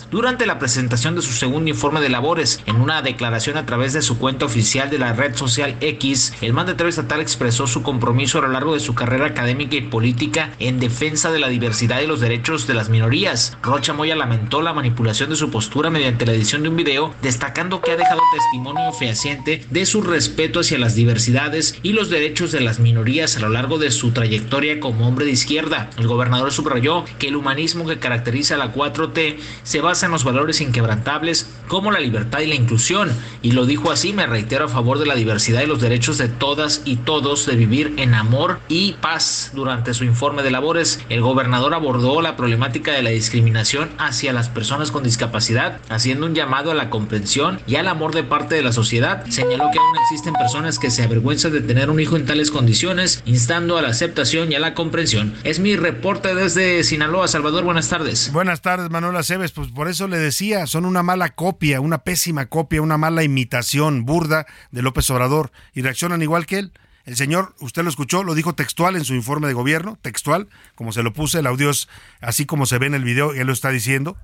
durante la presentación de su segundo informe de labores. En una declaración a través de su cuenta oficial de la red social X, el mandatario estatal expresó su compromiso a lo largo de su carrera académica y política en defensa de la diversidad y los derechos de las minorías. Rocha Moya lamentó la manipulación de su postura mediante la edición de un video, destacando que ha dejado testimonio fehaciente de su respeto hacia las diversidades y los derechos de las minorías a lo largo de su trayectoria como hombre de izquierda. El gobernador subrayó que el humanismo que caracteriza a la 4T se basa en los valores inquebrantables como la libertad y la inclusión, y lo dijo así, me reitero a favor de la diversidad y los derechos de todas y todos de vivir en amor y paz. Durante su informe de labores, el gobernador abordó la problemática de la discriminación hacia las personas con discapacidad, haciendo un llamado a la comprensión y al amor de parte de la sociedad Señaló que aún existen personas que se avergüenzan de tener un hijo en tales condiciones, instando a la aceptación y a la comprensión. Es mi reporte desde Sinaloa. Salvador, buenas tardes. Buenas tardes, Manuel Aceves. Pues por eso le decía, son una mala copia, una pésima copia, una mala imitación burda de López Obrador y reaccionan igual que él. El señor, usted lo escuchó, lo dijo textual en su informe de gobierno, textual, como se lo puse, el audio es así como se ve en el video, él lo está diciendo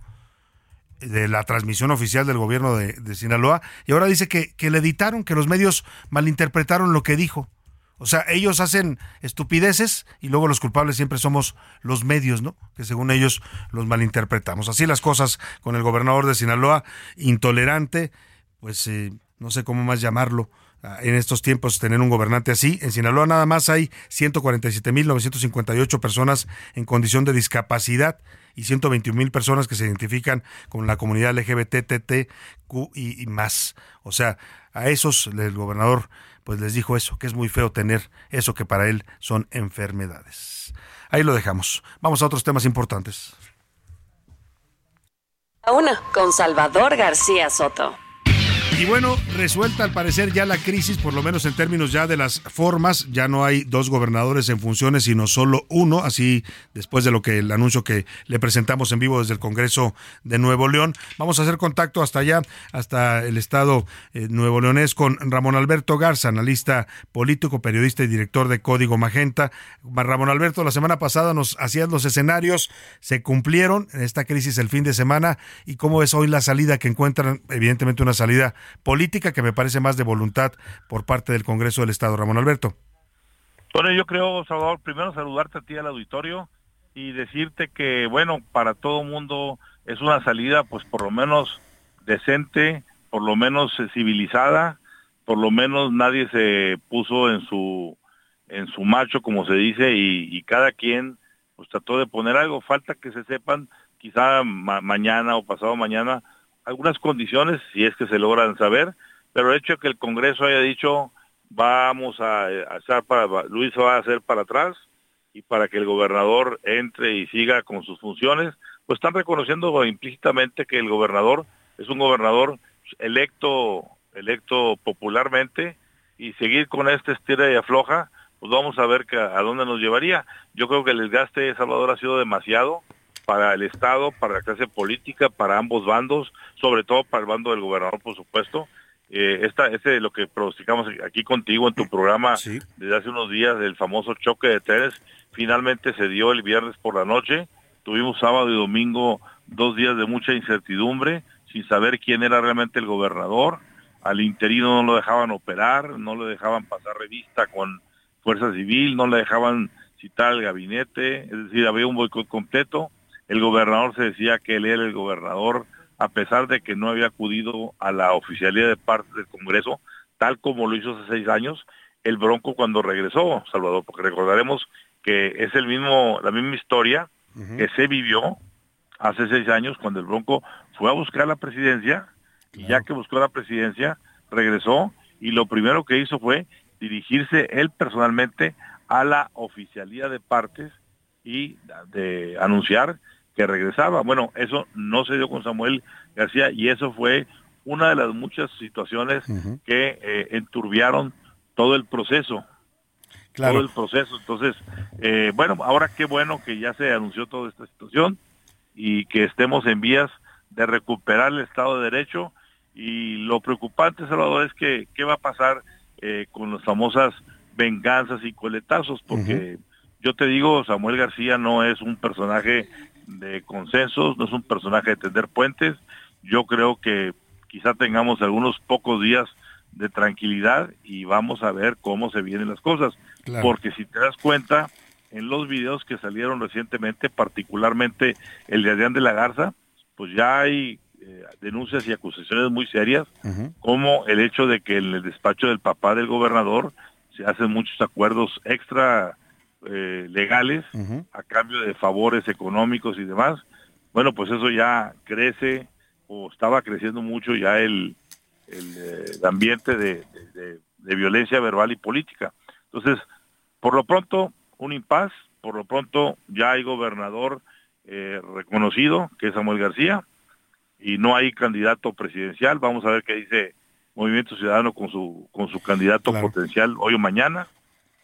de la transmisión oficial del gobierno de, Sinaloa y ahora dice que, que, le editaron, que los medios malinterpretaron lo que dijo. O sea, ellos hacen estupideces y luego los culpables siempre somos los medios, ¿no? Que según ellos los malinterpretamos. Así las cosas con el gobernador de Sinaloa, intolerante, pues eh, no sé cómo más llamarlo en estos tiempos tener un gobernante así. En Sinaloa nada más hay 147.958 personas en condición de discapacidad y 121 mil personas que se identifican con la comunidad LGBT, y, más. O sea, a esos el gobernador pues les dijo eso, que es muy feo tener eso que para él son enfermedades. Ahí lo dejamos. Vamos a otros temas importantes. Una con Salvador García Soto. Y bueno, resuelta al parecer ya la crisis, por lo menos en términos ya de las formas, ya no hay dos gobernadores en funciones, sino solo uno, así después de lo que el anuncio que le presentamos en vivo desde el Congreso de Nuevo León. Vamos a hacer contacto hasta allá, hasta el estado eh, nuevo leonés con Ramón Alberto Garza, analista político, periodista y director de Código Magenta. Ramón Alberto, la semana pasada nos hacían los escenarios, se cumplieron en esta crisis el fin de semana y cómo es hoy la salida que encuentran, evidentemente una salida política que me parece más de voluntad por parte del Congreso del Estado. Ramón Alberto. Bueno, yo creo, Salvador, primero saludarte a ti al auditorio y decirte que, bueno, para todo mundo es una salida, pues por lo menos decente, por lo menos civilizada, por lo menos nadie se puso en su en su macho, como se dice, y, cada quien pues trató de poner algo. Falta que se sepan, quizá mañana o pasado mañana, algunas condiciones, si es que se logran saber, pero el hecho de que el Congreso haya dicho vamos a, hacer para, Luis va a hacer para atrás y para que el gobernador entre y siga con sus funciones, pues están reconociendo implícitamente que el gobernador es un gobernador electo, electo popularmente y seguir con este estira y afloja, pues vamos a ver que, a dónde nos llevaría. Yo creo que el desgaste de Salvador ha sido demasiado, para el Estado, para la clase política, para ambos bandos, sobre todo para el bando del gobernador, por supuesto. Eh, esta, este es lo que pronosticamos aquí contigo en tu programa desde hace unos días, el famoso choque de trenes, finalmente se dio el viernes por la noche. Tuvimos sábado y domingo dos días de mucha incertidumbre, sin saber quién era realmente el gobernador. Al interino no lo dejaban operar, no le dejaban pasar revista con fuerza civil, no le dejaban citar al gabinete, es decir, había un boicot completo el gobernador se decía que él era el gobernador, a pesar de que no había acudido a la oficialidad de parte del Congreso, tal como lo hizo hace seis años, el Bronco cuando regresó, Salvador, porque recordaremos que es el mismo, la misma historia que se vivió hace seis años cuando el Bronco fue a buscar la presidencia, y ya que buscó la presidencia, regresó y lo primero que hizo fue dirigirse él personalmente a la oficialía de partes y de anunciar que regresaba. Bueno, eso no se dio con Samuel García y eso fue una de las muchas situaciones que eh, enturbiaron todo el proceso. Todo el proceso. Entonces, eh, bueno, ahora qué bueno que ya se anunció toda esta situación y que estemos en vías de recuperar el Estado de Derecho. Y lo preocupante, Salvador, es que qué va a pasar eh, con las famosas venganzas y coletazos, porque yo te digo, Samuel García no es un personaje de consensos, no es un personaje de tender puentes. Yo creo que quizá tengamos algunos pocos días de tranquilidad y vamos a ver cómo se vienen las cosas. Porque si te das cuenta, en los videos que salieron recientemente, particularmente el de Adrián de la Garza, pues ya hay eh, denuncias y acusaciones muy serias, como el hecho de que en el despacho del papá del gobernador se hacen muchos acuerdos extra eh, legales a cambio de favores económicos y demás. Bueno, pues eso ya crece o estaba creciendo mucho ya el, el, eh, ambiente de, violencia verbal y política. Entonces, por lo pronto, un impas, por lo pronto ya hay gobernador eh, reconocido, que es Samuel García, y no hay candidato presidencial. Vamos a ver qué dice Movimiento Ciudadano con su, con su candidato potencial hoy o mañana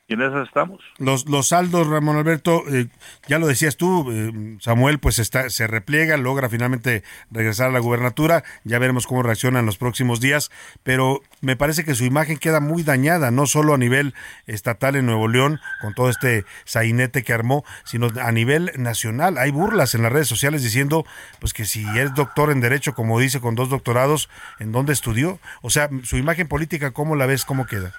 y en esas estamos. Los, los saldos, Ramón Alberto, eh, ya lo decías tú, eh, Samuel, pues está, se repliega, logra finalmente regresar a la gubernatura, ya veremos cómo reacciona en los próximos días, pero me parece que su imagen queda muy dañada, no solo a nivel estatal en Nuevo León, con todo este sainete que armó, sino a nivel nacional. Hay burlas en las redes sociales diciendo, pues que si es doctor en Derecho, como dice, con dos doctorados, ¿en dónde estudió? O sea, su imagen política, ¿cómo la ves? ¿Cómo queda?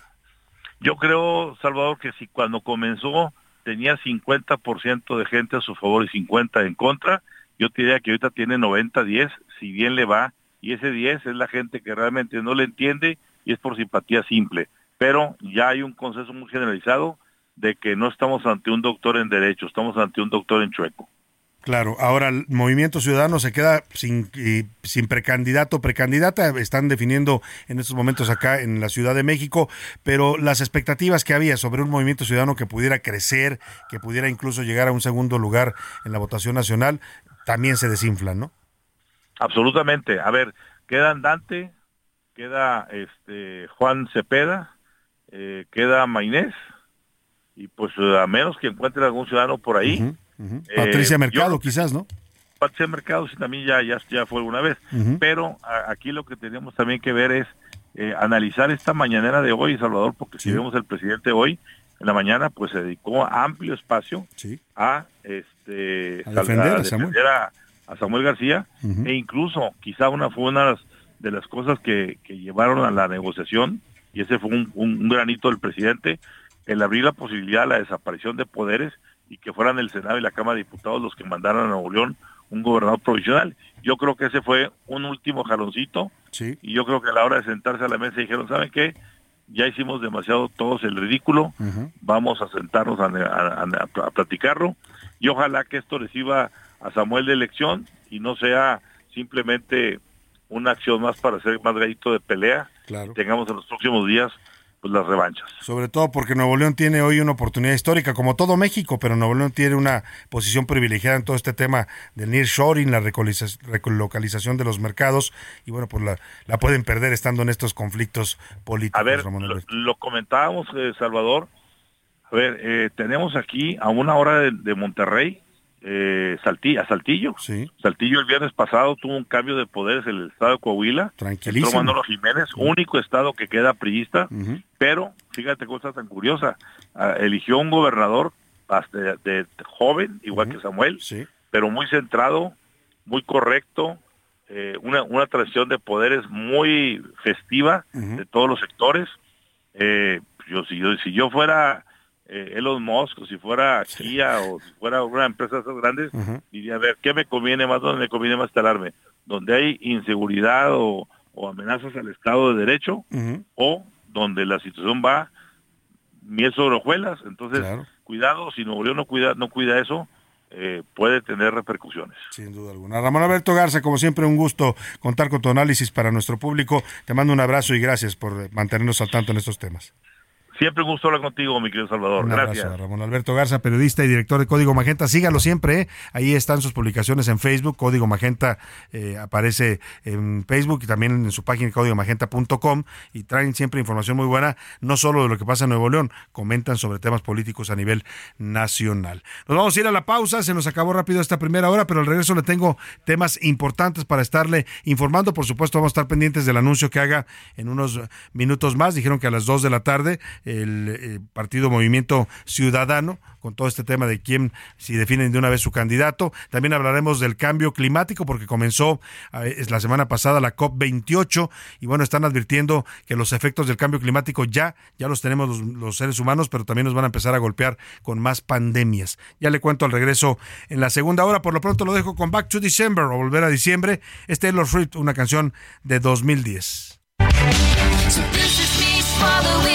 Yo creo, Salvador, que si cuando comenzó tenía 50% de gente a su favor y 50 en contra, yo diría que ahorita tiene 90-10, si bien le va, y ese 10 es la gente que realmente no le entiende y es por simpatía simple. Pero ya hay un consenso muy generalizado de que no estamos ante un doctor en derecho, estamos ante un doctor en chueco. Claro, ahora el Movimiento Ciudadano se queda sin, sin precandidato, precandidata, están definiendo en estos momentos acá en la Ciudad de México, pero las expectativas que había sobre un Movimiento Ciudadano que pudiera crecer, que pudiera incluso llegar a un segundo lugar en la votación nacional, también se desinflan, ¿no? Absolutamente. A ver, queda Andante, queda este Juan Cepeda, eh, queda Mainés, y pues a menos que encuentre algún ciudadano por ahí. Patricia eh, Mercado, quizás, ¿no? Patricia Mercado sí también ya, ya, ya fue alguna vez, pero aquí lo que tenemos también que ver es eh, analizar esta mañanera de hoy, Salvador, porque si vemos el presidente hoy, en la mañana, pues se dedicó amplio espacio a, este, defender, a, Samuel. García, e incluso quizá una fue una de las cosas que, llevaron a la negociación, y ese fue un, un granito del presidente, el abrir la posibilidad a la desaparición de poderes y que fueran el Senado y la Cámara de Diputados los que mandaran a Nuevo León un gobernador provisional. Yo creo que ese fue un último jaloncito y yo creo que a la hora de sentarse a la mesa dijeron, ¿saben qué? Ya hicimos demasiado todos el ridículo, vamos a sentarnos a, platicarlo y ojalá que esto reciba a Samuel de elección y no sea simplemente una acción más para hacer más gallito de pelea. Tengamos en los próximos días pues, las revanchas. Sobre todo porque Nuevo León tiene hoy una oportunidad histórica, como todo México, pero Nuevo León tiene una posición privilegiada en todo este tema del nearshoring, la relocalización de los mercados, y bueno, pues la, pueden perder estando en estos conflictos políticos. A ver, lo, comentábamos, eh, Salvador. A ver, eh, tenemos aquí a una hora de Monterrey eh, Saltillo, a Saltillo. Saltillo el viernes pasado tuvo un cambio de poderes en el estado de Coahuila. Tranquilísimo. Manolo Jiménez, único estado que queda priista, pero fíjate cosa tan curiosa, ah, eligió un gobernador de, joven, igual que Samuel, pero muy centrado, muy correcto, eh, una, una transición de poderes muy festiva de todos los sectores. Eh, yo, si, yo, si yo fuera eh, Elon Musk, o si fuera Kia, o si fuera una empresa de esas grandes, diría, a ver, ¿qué me conviene más? ¿Dónde me conviene más instalarme? ¿Donde hay inseguridad o, amenazas al Estado de Derecho? ¿O donde la situación va miel sobre hojuelas? Entonces, cuidado, si Nuevo León no cuida, no cuida eso, eh, puede tener repercusiones. Sin duda alguna. Ramón Alberto Garza, como siempre, un gusto contar con tu análisis para nuestro público. Te mando un abrazo y gracias por mantenernos al tanto en estos temas. Siempre un gusto hablar contigo, mi querido Salvador. Un Gracias. Ramón Alberto Garza, periodista y director de Código Magenta. Sígalo siempre, ¿eh? ahí están sus publicaciones en Facebook. Código Magenta eh, aparece en Facebook y también en su página códigomagenta.com y traen siempre información muy buena, no solo de lo que pasa en Nuevo León, comentan sobre temas políticos a nivel nacional. Nos vamos a ir a la pausa, se nos acabó rápido esta primera hora, pero al regreso le tengo temas importantes para estarle informando. Por supuesto, vamos a estar pendientes del anuncio que haga en unos minutos más. Dijeron que a las 2 de la tarde el eh, partido Movimiento Ciudadano con todo este tema de quién, si definen de una vez su candidato. También hablaremos del cambio climático porque comenzó eh, es la semana pasada la COP28 y bueno, están advirtiendo que los efectos del cambio climático ya, ya los tenemos los, los seres humanos, pero también nos van a empezar a golpear con más pandemias. Ya le cuento al regreso en la segunda hora. Por lo pronto lo dejo con Back to December o Volver a Diciembre. Es Taylor Swift, una canción de 2010. So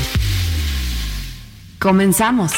Comenzamos.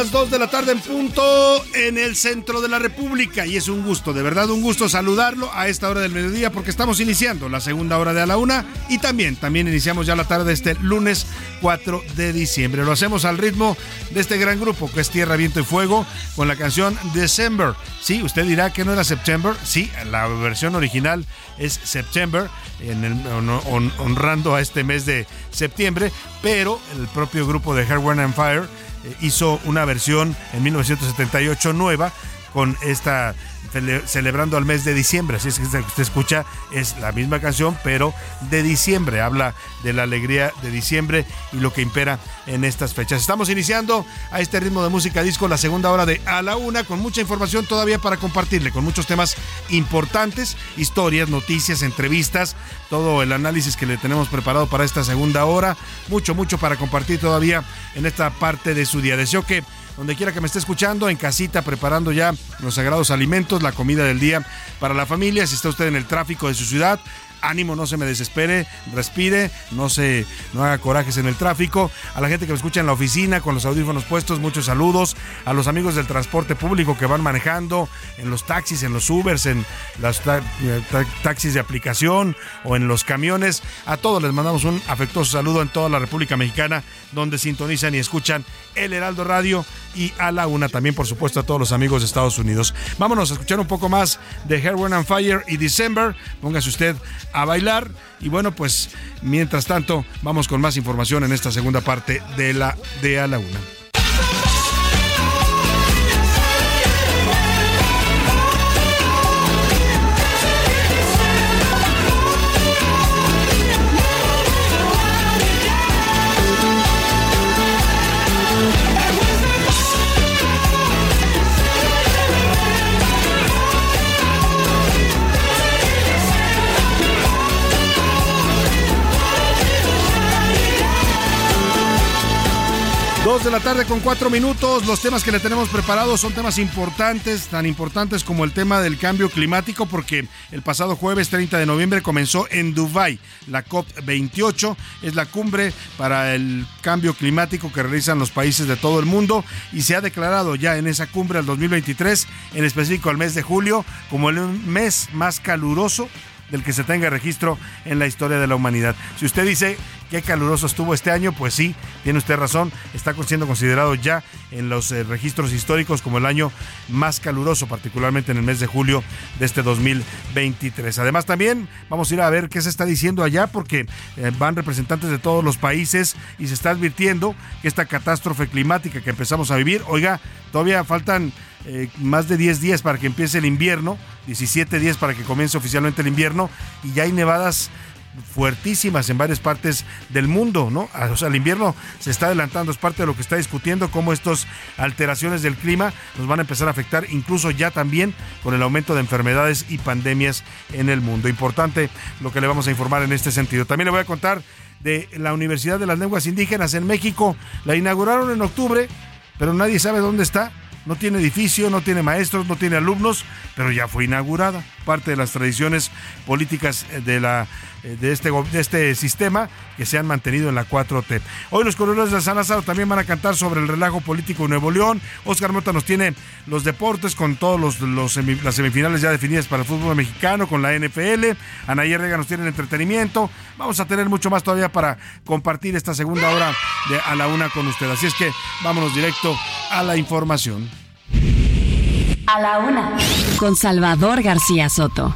Las 2 de la tarde en punto en el centro de la República y es un gusto, de verdad un gusto saludarlo a esta hora del mediodía porque estamos iniciando la segunda hora de a la una y también, también iniciamos ya la tarde de este lunes 4 de diciembre. Lo hacemos al ritmo de este gran grupo que es Tierra, Viento y Fuego con la canción December. Sí, usted dirá que no era September, sí, la versión original es September, en el- hon- hon- honrando a este mes de septiembre, pero el propio grupo de Hard One and Fire hizo una versión en 1978 nueva con esta cele- celebrando al mes de diciembre. Así es que usted escucha es la misma canción, pero de diciembre. Habla de la alegría de diciembre y lo que impera en estas fechas. Estamos iniciando a este ritmo de música disco la segunda hora de A la Una con mucha información todavía para compartirle, con muchos temas importantes, historias, noticias, entrevistas, todo el análisis que le tenemos preparado para esta segunda hora. Mucho, mucho para compartir todavía en esta parte de su día. Deseo que donde quiera que me esté escuchando, en casita, preparando ya los sagrados alimentos, la comida del día para la familia. Si está usted en el tráfico de su ciudad, ánimo, no se me desespere, respire, no se no haga corajes en el tráfico. A la gente que me escucha en la oficina con los audífonos puestos, muchos saludos. A los amigos del transporte público que van manejando, en los taxis, en los Ubers, en los eh, ta- taxis de aplicación o en los camiones. A todos les mandamos un afectuoso saludo en toda la República Mexicana, donde sintonizan y escuchan El Heraldo Radio y a la una también, por supuesto, a todos los amigos de Estados Unidos. Vámonos a escuchar un poco más de Hair, Wind and Fire y December. Póngase usted a bailar. Y bueno, pues mientras tanto, vamos con más información en esta segunda parte de la de a la una. Dos de la tarde con cuatro minutos. Los temas que le tenemos preparados son temas importantes, tan importantes como el tema del cambio climático, porque el pasado jueves 30 de noviembre comenzó en Dubái la COP28. Es la cumbre para el cambio climático que realizan los países de todo el mundo y se ha declarado ya en esa cumbre al 2023, en específico el mes de julio, como el mes más caluroso del que se tenga registro en la historia de la humanidad. Si usted dice qué caluroso estuvo este año, pues sí, tiene usted razón, está siendo considerado ya en los eh, registros históricos como el año más caluroso, particularmente en el mes de julio de este 2023. Además también vamos a ir a ver qué se está diciendo allá porque eh, van representantes de todos los países y se está advirtiendo que esta catástrofe climática que empezamos a vivir, oiga, todavía faltan eh, más de 10 días para que empiece el invierno, 17 días para que comience oficialmente el invierno y ya hay nevadas fuertísimas en varias partes del mundo, ¿no? O sea, el invierno se está adelantando, es parte de lo que está discutiendo, cómo estas alteraciones del clima nos van a empezar a afectar, incluso ya también con el aumento de enfermedades y pandemias en el mundo. Importante lo que le vamos a informar en este sentido. También le voy a contar de la Universidad de las Lenguas Indígenas en México. La inauguraron en octubre, pero nadie sabe dónde está. No tiene edificio, no tiene maestros, no tiene alumnos, pero ya fue inaugurada. Parte de las tradiciones políticas de, la, de, este, de este sistema que se han mantenido en la 4T. Hoy los corredores de San Lázaro también van a cantar sobre el relajo político de Nuevo León. Oscar Mota nos tiene los deportes con todas los, los las semifinales ya definidas para el fútbol mexicano, con la NFL. Anayer Rega nos tiene el entretenimiento. Vamos a tener mucho más todavía para compartir esta segunda hora de a la una con usted. Así es que vámonos directo a la información. A la una. Con Salvador García Soto.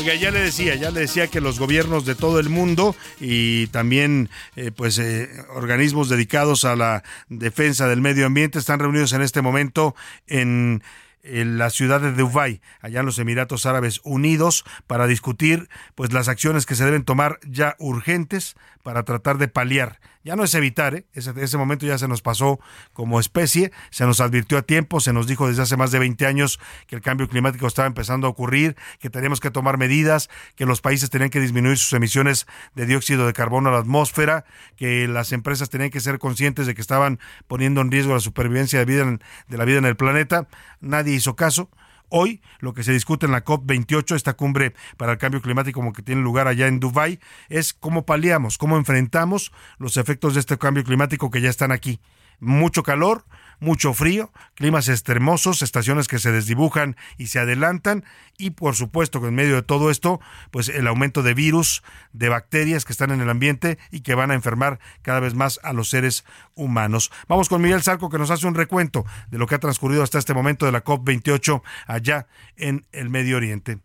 Oiga, ya le decía, ya le decía que los gobiernos de todo el mundo y también eh, pues eh, organismos dedicados a la defensa del medio ambiente están reunidos en este momento en la ciudad de Dubái, allá en los Emiratos Árabes Unidos, para discutir pues las acciones que se deben tomar ya urgentes para tratar de paliar. Ya no es evitar, ¿eh? ese, momento ya se nos pasó como especie, se nos advirtió a tiempo, se nos dijo desde hace más de 20 años que el cambio climático estaba empezando a ocurrir, que teníamos que tomar medidas, que los países tenían que disminuir sus emisiones de dióxido de carbono a la atmósfera, que las empresas tenían que ser conscientes de que estaban poniendo en riesgo la supervivencia de, vida de la vida en el planeta. Nadie hizo caso. Hoy lo que se discute en la COP28, esta cumbre para el cambio climático como que tiene lugar allá en Dubái, es cómo paliamos, cómo enfrentamos los efectos de este cambio climático que ya están aquí. Mucho calor, mucho frío, climas extremosos, estaciones que se desdibujan y se adelantan y por supuesto que en medio de todo esto, pues el aumento de virus, de bacterias que están en el ambiente y que van a enfermar cada vez más a los seres humanos. Vamos con Miguel Sarco que nos hace un recuento de lo que ha transcurrido hasta este momento de la COP28 allá en el Medio Oriente.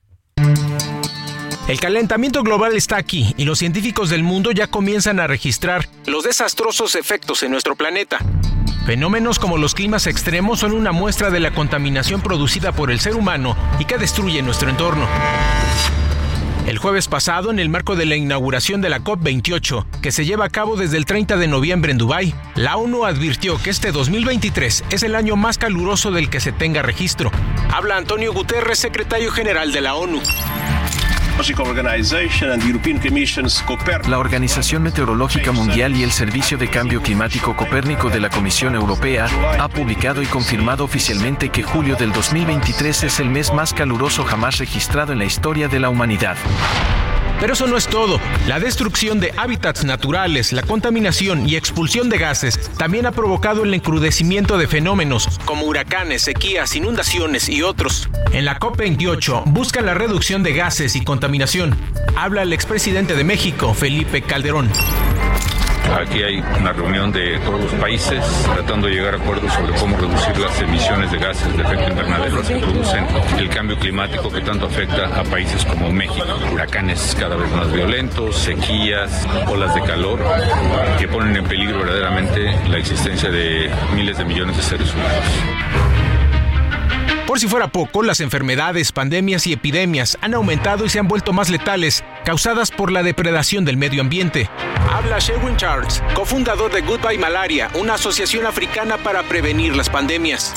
El calentamiento global está aquí y los científicos del mundo ya comienzan a registrar los desastrosos efectos en nuestro planeta. Fenómenos como los climas extremos son una muestra de la contaminación producida por el ser humano y que destruye nuestro entorno. El jueves pasado, en el marco de la inauguración de la COP28, que se lleva a cabo desde el 30 de noviembre en Dubái, la ONU advirtió que este 2023 es el año más caluroso del que se tenga registro. Habla Antonio Guterres, secretario general de la ONU. La Organización Meteorológica Mundial y el Servicio de Cambio Climático Copérnico de la Comisión Europea ha publicado y confirmado oficialmente que julio del 2023 es el mes más caluroso jamás registrado en la historia de la humanidad. Pero eso no es todo. La destrucción de hábitats naturales, la contaminación y expulsión de gases también ha provocado el encrudecimiento de fenómenos como huracanes, sequías, inundaciones y otros. En la COP28 buscan la reducción de gases y contaminación. Habla el expresidente de México, Felipe Calderón. Aquí hay una reunión de todos los países tratando de llegar a acuerdos sobre cómo reducir las emisiones de gases de efecto invernadero que producen el cambio climático que tanto afecta a países como México. Huracanes cada vez más violentos, sequías, olas de calor que ponen en peligro verdaderamente la existencia de miles de millones de seres humanos. Por si fuera poco, las enfermedades, pandemias y epidemias han aumentado y se han vuelto más letales, causadas por la depredación del medio ambiente. Habla Sherwin Charles, cofundador de Goodbye Malaria, una asociación africana para prevenir las pandemias.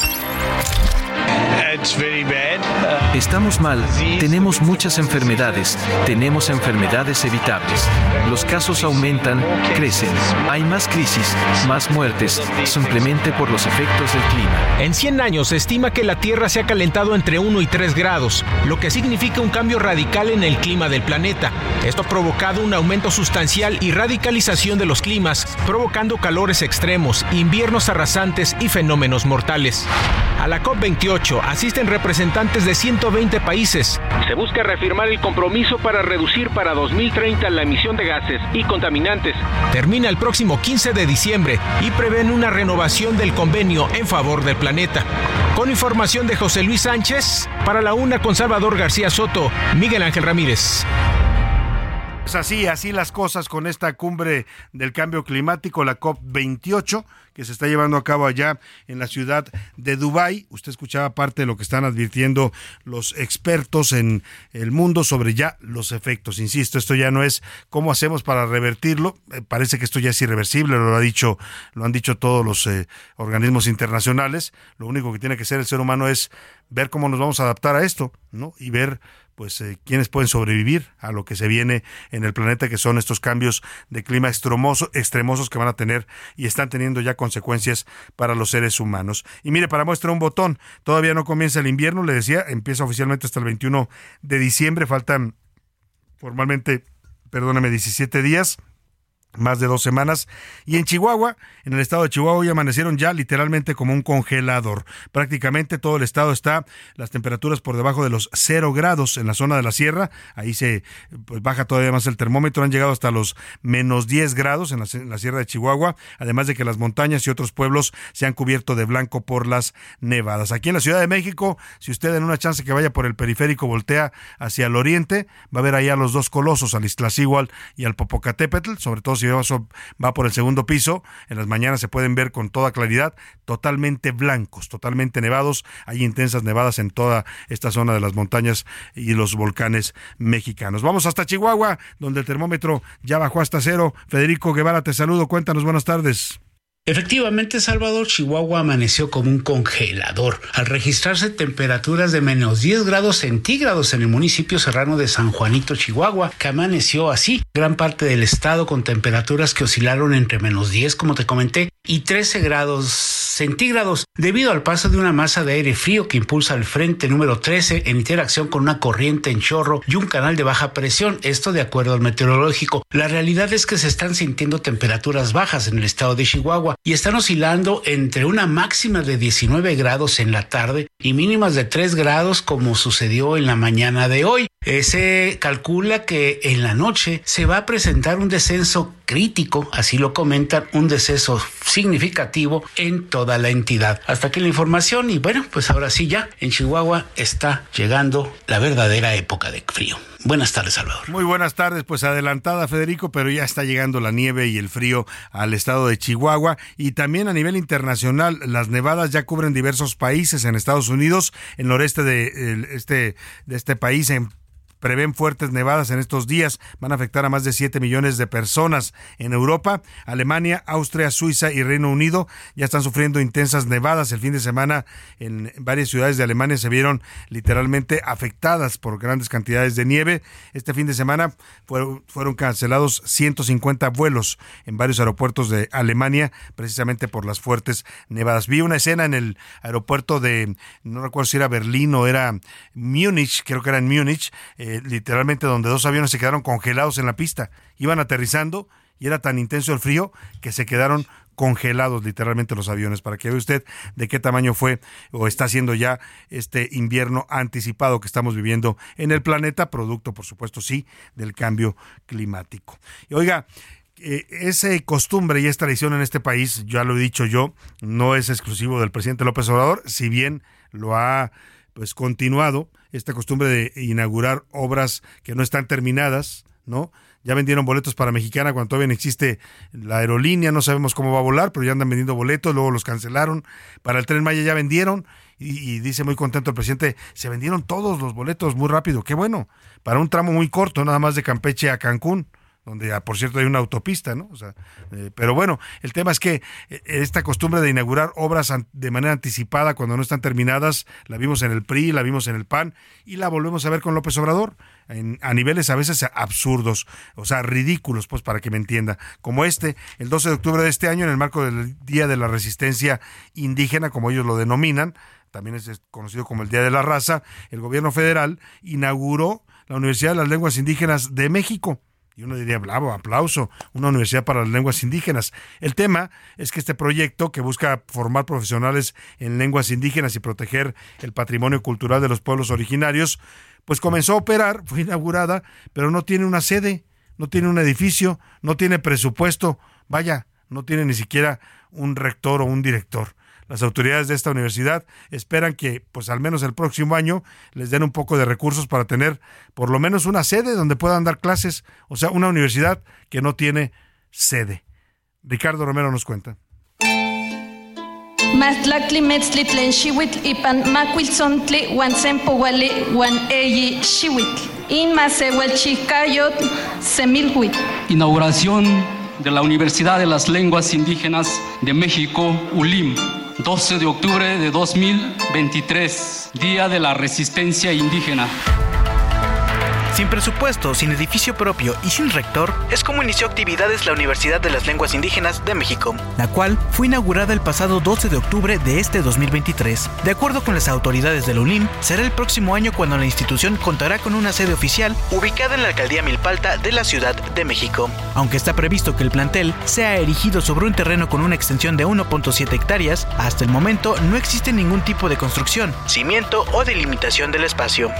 Estamos mal, tenemos muchas enfermedades, tenemos enfermedades evitables. Los casos aumentan, crecen, hay más crisis, más muertes, simplemente por los efectos del clima. En 100 años se estima que la Tierra se ha calentado entre 1 y 3 grados, lo que significa un cambio radical en el clima del planeta. Esto ha provocado un aumento sustancial y radicalización de los climas, provocando calores extremos, inviernos arrasantes y fenómenos mortales. A la COP28 asisten representantes de 120 países. Se busca reafirmar el compromiso para reducir para 2030 la emisión de gases y contaminantes. Termina el próximo 15 de diciembre y prevén una renovación del convenio en favor del planeta. Con información de José Luis Sánchez, para la una con Salvador García Soto, Miguel Ángel Ramírez. Pues así, así las cosas con esta cumbre del cambio climático, la COP28, que se está llevando a cabo allá en la ciudad de Dubái. Usted escuchaba parte de lo que están advirtiendo los expertos en el mundo sobre ya los efectos. Insisto, esto ya no es cómo hacemos para revertirlo. Eh, parece que esto ya es irreversible, lo ha dicho, lo han dicho todos los eh, organismos internacionales. Lo único que tiene que hacer el ser humano es ver cómo nos vamos a adaptar a esto, ¿no? Y ver pues eh, quiénes pueden sobrevivir a lo que se viene en el planeta, que son estos cambios de clima extremoso, extremosos que van a tener y están teniendo ya consecuencias para los seres humanos. Y mire, para muestra un botón, todavía no comienza el invierno, le decía, empieza oficialmente hasta el 21 de diciembre, faltan formalmente, perdóname, 17 días más de dos semanas. Y en Chihuahua, en el estado de Chihuahua, hoy amanecieron ya literalmente como un congelador. Prácticamente todo el estado está, las temperaturas por debajo de los cero grados en la zona de la sierra. Ahí se pues, baja todavía más el termómetro. Han llegado hasta los menos 10 grados en la, sierra de Chihuahua. Además de que las montañas y otros pueblos se han cubierto de blanco por las nevadas. Aquí en la Ciudad de México, si usted en una chance que vaya por el periférico voltea hacia el oriente, va a ver allá los dos colosos, al Iztaccíhuatl y al Popocatépetl, sobre todo si va por el segundo piso, en las mañanas se pueden ver con toda claridad, totalmente blancos, totalmente nevados. Hay intensas nevadas en toda esta zona de las montañas y los volcanes mexicanos. Vamos hasta Chihuahua, donde el termómetro ya bajó hasta cero. Federico Guevara, te saludo. Cuéntanos, buenas tardes. Efectivamente, Salvador, Chihuahua amaneció como un congelador al registrarse temperaturas de menos 10 grados centígrados en el municipio serrano de San Juanito, Chihuahua, que amaneció así. Gran parte del estado con temperaturas que oscilaron entre menos 10, como te comenté, y 13 grados centígrados, debido al paso de una masa de aire frío que impulsa el frente número 13 en interacción con una corriente en chorro y un canal de baja presión, esto de acuerdo al meteorológico. La realidad es que se están sintiendo temperaturas bajas en el estado de Chihuahua y están oscilando entre una máxima de 19 grados en la tarde y mínimas de 3 grados como sucedió en la mañana de hoy. Eh, se calcula que en la noche se va a presentar un descenso crítico, así lo comentan, un descenso significativo en toda la entidad. Hasta aquí la información y bueno, pues ahora sí ya en Chihuahua está llegando la verdadera época de frío. Buenas tardes, Salvador. Muy buenas tardes, pues adelantada Federico, pero ya está llegando la nieve y el frío al estado de Chihuahua y también a nivel internacional las nevadas ya cubren diversos países en Estados Unidos, el noreste de este de este país en prevén fuertes nevadas en estos días. Van a afectar a más de 7 millones de personas. En Europa, Alemania, Austria, Suiza y Reino Unido ya están sufriendo intensas nevadas. El fin de semana en varias ciudades de Alemania se vieron literalmente afectadas por grandes cantidades de nieve. Este fin de semana fueron, fueron cancelados 150 vuelos en varios aeropuertos de Alemania precisamente por las fuertes nevadas. Vi una escena en el aeropuerto de, no recuerdo si era Berlín o era Múnich, creo que era en Múnich, eh, literalmente donde dos aviones se quedaron congelados en la pista. Iban aterrizando y era tan intenso el frío que se quedaron congelados literalmente los aviones para que vea usted de qué tamaño fue o está siendo ya este invierno anticipado que estamos viviendo en el planeta, producto por supuesto sí del cambio climático. Y oiga, eh, esa costumbre y es tradición en este país, ya lo he dicho yo, no es exclusivo del presidente López Obrador, si bien lo ha pues continuado esta costumbre de inaugurar obras que no están terminadas, ¿no? Ya vendieron boletos para Mexicana cuando todavía no existe la aerolínea, no sabemos cómo va a volar, pero ya andan vendiendo boletos, luego los cancelaron. Para el tren Maya ya vendieron y, y dice muy contento el presidente, se vendieron todos los boletos muy rápido, qué bueno, para un tramo muy corto, nada más de Campeche a Cancún donde ah, por cierto hay una autopista, ¿no? O sea, eh, pero bueno, el tema es que eh, esta costumbre de inaugurar obras de manera anticipada cuando no están terminadas, la vimos en el PRI, la vimos en el PAN y la volvemos a ver con López Obrador. en- a niveles a veces absurdos, o sea, ridículos, pues para que me entienda. Como este, el 12 de octubre de este año, en el marco del Día de la Resistencia Indígena, como ellos lo denominan, también es conocido como el Día de la Raza, el gobierno federal inauguró la Universidad de las Lenguas Indígenas de México. Y uno diría, bravo, aplauso, una universidad para las lenguas indígenas. El tema es que este proyecto, que busca formar profesionales en lenguas indígenas y proteger el patrimonio cultural de los pueblos originarios, pues comenzó a operar, fue inaugurada, pero no tiene una sede, no tiene un edificio, no tiene presupuesto, vaya, no tiene ni siquiera un rector o un director. Las autoridades de esta universidad esperan que, pues al menos el próximo año, les den un poco de recursos para tener por lo menos una sede donde puedan dar clases, o sea, una universidad que no tiene sede. Ricardo Romero nos cuenta. Mastlactli ipan eyi. Inauguración de la Universidad de las Lenguas Indígenas de México, ULIM, 12 de octubre de 2023, Día de la Resistencia Indígena. Sin presupuesto, sin edificio propio y sin rector, es como inició actividades la Universidad de las Lenguas Indígenas de México, la cual fue inaugurada el pasado 12 de octubre de este 2023. De acuerdo con las autoridades del ULIM, será el próximo año cuando la institución contará con una sede oficial ubicada en la alcaldía Milpalta de la Ciudad de México. Aunque está previsto que el plantel sea erigido sobre un terreno con una extensión de 1.7 hectáreas, hasta el momento no existe ningún tipo de construcción, cimiento o delimitación del espacio.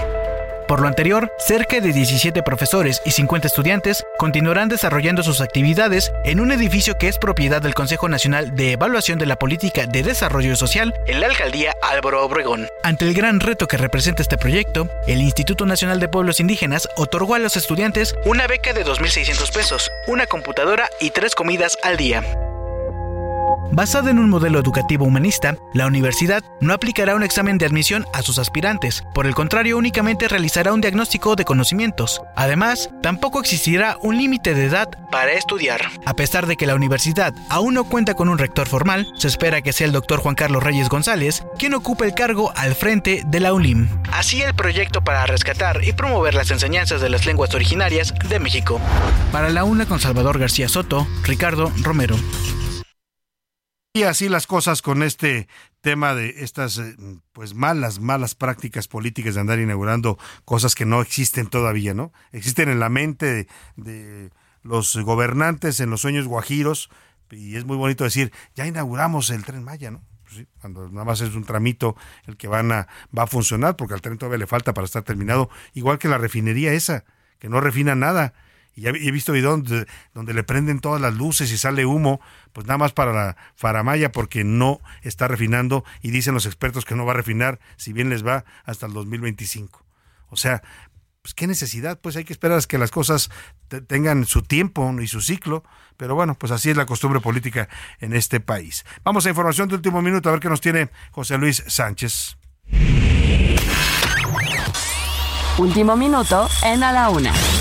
Por lo anterior, cerca de 17 profesores y 50 estudiantes continuarán desarrollando sus actividades en un edificio que es propiedad del Consejo Nacional de Evaluación de la Política de Desarrollo Social en la alcaldía Álvaro Obregón. Ante el gran reto que representa este proyecto, el Instituto Nacional de Pueblos Indígenas otorgó a los estudiantes una beca de 2.600 pesos, una computadora y tres comidas al día. Basada en un modelo educativo humanista, la universidad no aplicará un examen de admisión a sus aspirantes, por el contrario únicamente realizará un diagnóstico de conocimientos. Además, tampoco existirá un límite de edad para estudiar. A pesar de que la universidad aún no cuenta con un rector formal, se espera que sea el doctor Juan Carlos Reyes González quien ocupe el cargo al frente de la ULIM. Así el proyecto para rescatar y promover las enseñanzas de las lenguas originarias de México. Para la UNA con Salvador García Soto, Ricardo Romero. Y así las cosas con este tema de estas eh, pues malas, malas prácticas políticas de andar inaugurando cosas que no existen todavía, ¿no? Existen en la mente de, los gobernantes, en los sueños guajiros, y es muy bonito decir, ya inauguramos el tren Maya, ¿no? Pues cuando nada más es un tramito el que van a, va a funcionar, porque al tren todavía le falta para estar terminado, igual que la refinería esa, que no refina nada. Y he visto videos donde, donde le prenden todas las luces y sale humo, pues nada más para la faramaya porque no está refinando y dicen los expertos que no va a refinar, si bien les va, hasta el 2025. O sea, pues qué necesidad, pues hay que esperar que las cosas te- tengan su tiempo y su ciclo, pero bueno, pues así es la costumbre política en este país. Vamos a información de último minuto, a ver qué nos tiene José Luis Sánchez. Último minuto en A la Una,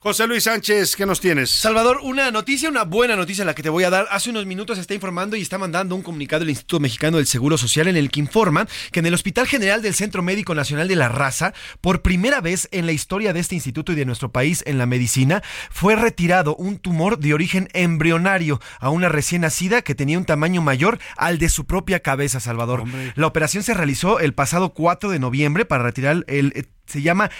José Luis Sánchez, ¿qué nos tienes? Salvador, una noticia, una buena noticia la que te voy a dar. Hace unos minutos se está informando y está mandando un comunicado el Instituto Mexicano del Seguro Social en el que informa que en el Hospital General del Centro Médico Nacional de la Raza, por primera vez en la historia de este instituto y de nuestro país en la medicina, fue retirado un tumor de origen embrionario a una recién nacida que tenía un tamaño mayor al de su propia cabeza, Salvador. La operación se realizó el pasado 4 de noviembre para retirar el... eh, se llama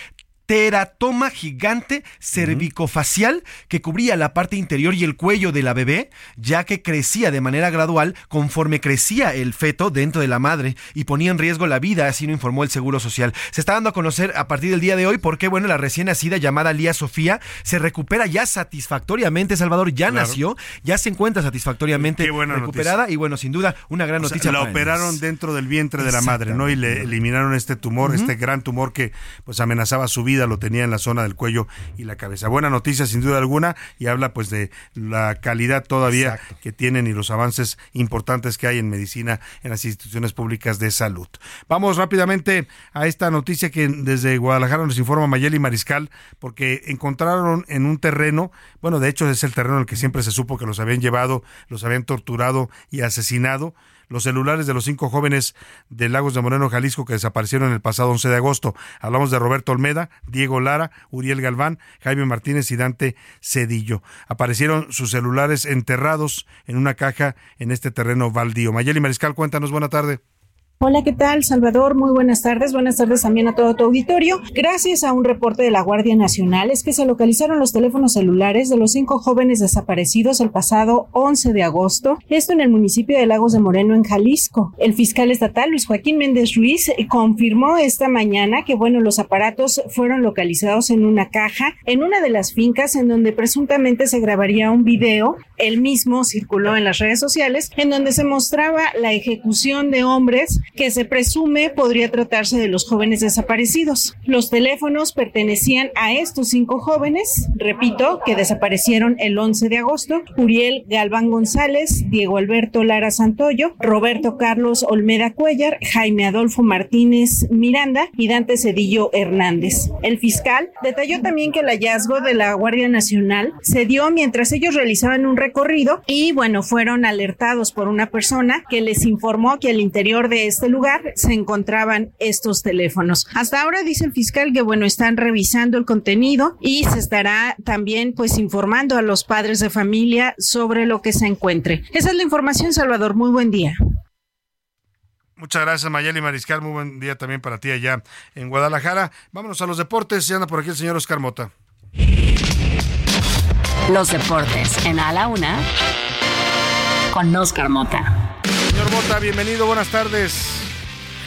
teratoma gigante cervicofacial que cubría la parte interior y el cuello de la bebé, ya que crecía de manera gradual conforme crecía el feto dentro de la madre y ponía en riesgo la vida, así lo informó el Seguro Social. Se está dando a conocer a partir del día de hoy por qué, bueno, la recién nacida llamada Lía Sofía se recupera ya satisfactoriamente. Salvador ya Claro. nació, ya se encuentra satisfactoriamente recuperada y bueno, sin duda, una gran O sea, noticia. la para operaron ellos. dentro del vientre de la madre, ¿no? Y le eliminaron este tumor, este gran tumor que pues amenazaba su vida, lo tenía en la zona del cuello y la cabeza. Buena noticia sin duda alguna y habla pues de la calidad todavía que tienen y los avances importantes que hay en medicina en las instituciones públicas de salud. Vamos rápidamente a esta noticia que desde Guadalajara nos informa Mayeli Mariscal porque encontraron en un terreno, bueno, de hecho es el terreno en el que siempre se supo que los habían llevado, los habían torturado y asesinado los celulares de los cinco jóvenes de Lagos de Moreno, Jalisco, que desaparecieron el pasado 11 de agosto. Hablamos de Roberto Olmeda, Diego Lara, Uriel Galván, Jaime Martínez y Dante Cedillo. Aparecieron sus celulares enterrados en una caja en este terreno baldío. Mayeli Mariscal, cuéntanos, buena tarde. Hola, ¿qué tal, Salvador? Muy buenas tardes. Buenas tardes también a todo tu auditorio. Gracias a un reporte de la Guardia Nacional es que se localizaron los teléfonos celulares de los cinco jóvenes desaparecidos el pasado 11 de agosto, esto en el municipio de Lagos de Moreno, en Jalisco. El fiscal estatal Luis Joaquín Méndez Ruiz eh, confirmó esta mañana que, bueno, los aparatos fueron localizados en una caja en una de las fincas en donde presuntamente se grabaría un video. El mismo circuló en las redes sociales en donde se mostraba la ejecución de hombres que se presume podría tratarse de los jóvenes desaparecidos. Los teléfonos pertenecían a estos cinco jóvenes, repito, que desaparecieron el 11 de agosto, Uriel Galván González, Diego Alberto Lara Santoyo, Roberto Carlos Olmeda Cuellar, Jaime Adolfo Martínez Miranda y Dante Cedillo Hernández. El fiscal detalló también que el hallazgo de la Guardia Nacional se dio mientras ellos realizaban un recorrido y bueno, fueron alertados por una persona que les informó que al interior de lugar se encontraban estos teléfonos. Hasta ahora dice el fiscal que bueno, están revisando el contenido y se estará también pues informando a los padres de familia sobre lo que se encuentre. Esa es la información, Salvador. Muy buen día. Muchas gracias, Mayeli Mariscal. Muy buen día también para ti allá en Guadalajara. Vámonos a los deportes. Ya anda por aquí el señor Oscar Mota. Los deportes en A la Una con Oscar Mota. Señor Mota, bienvenido. Buenas tardes.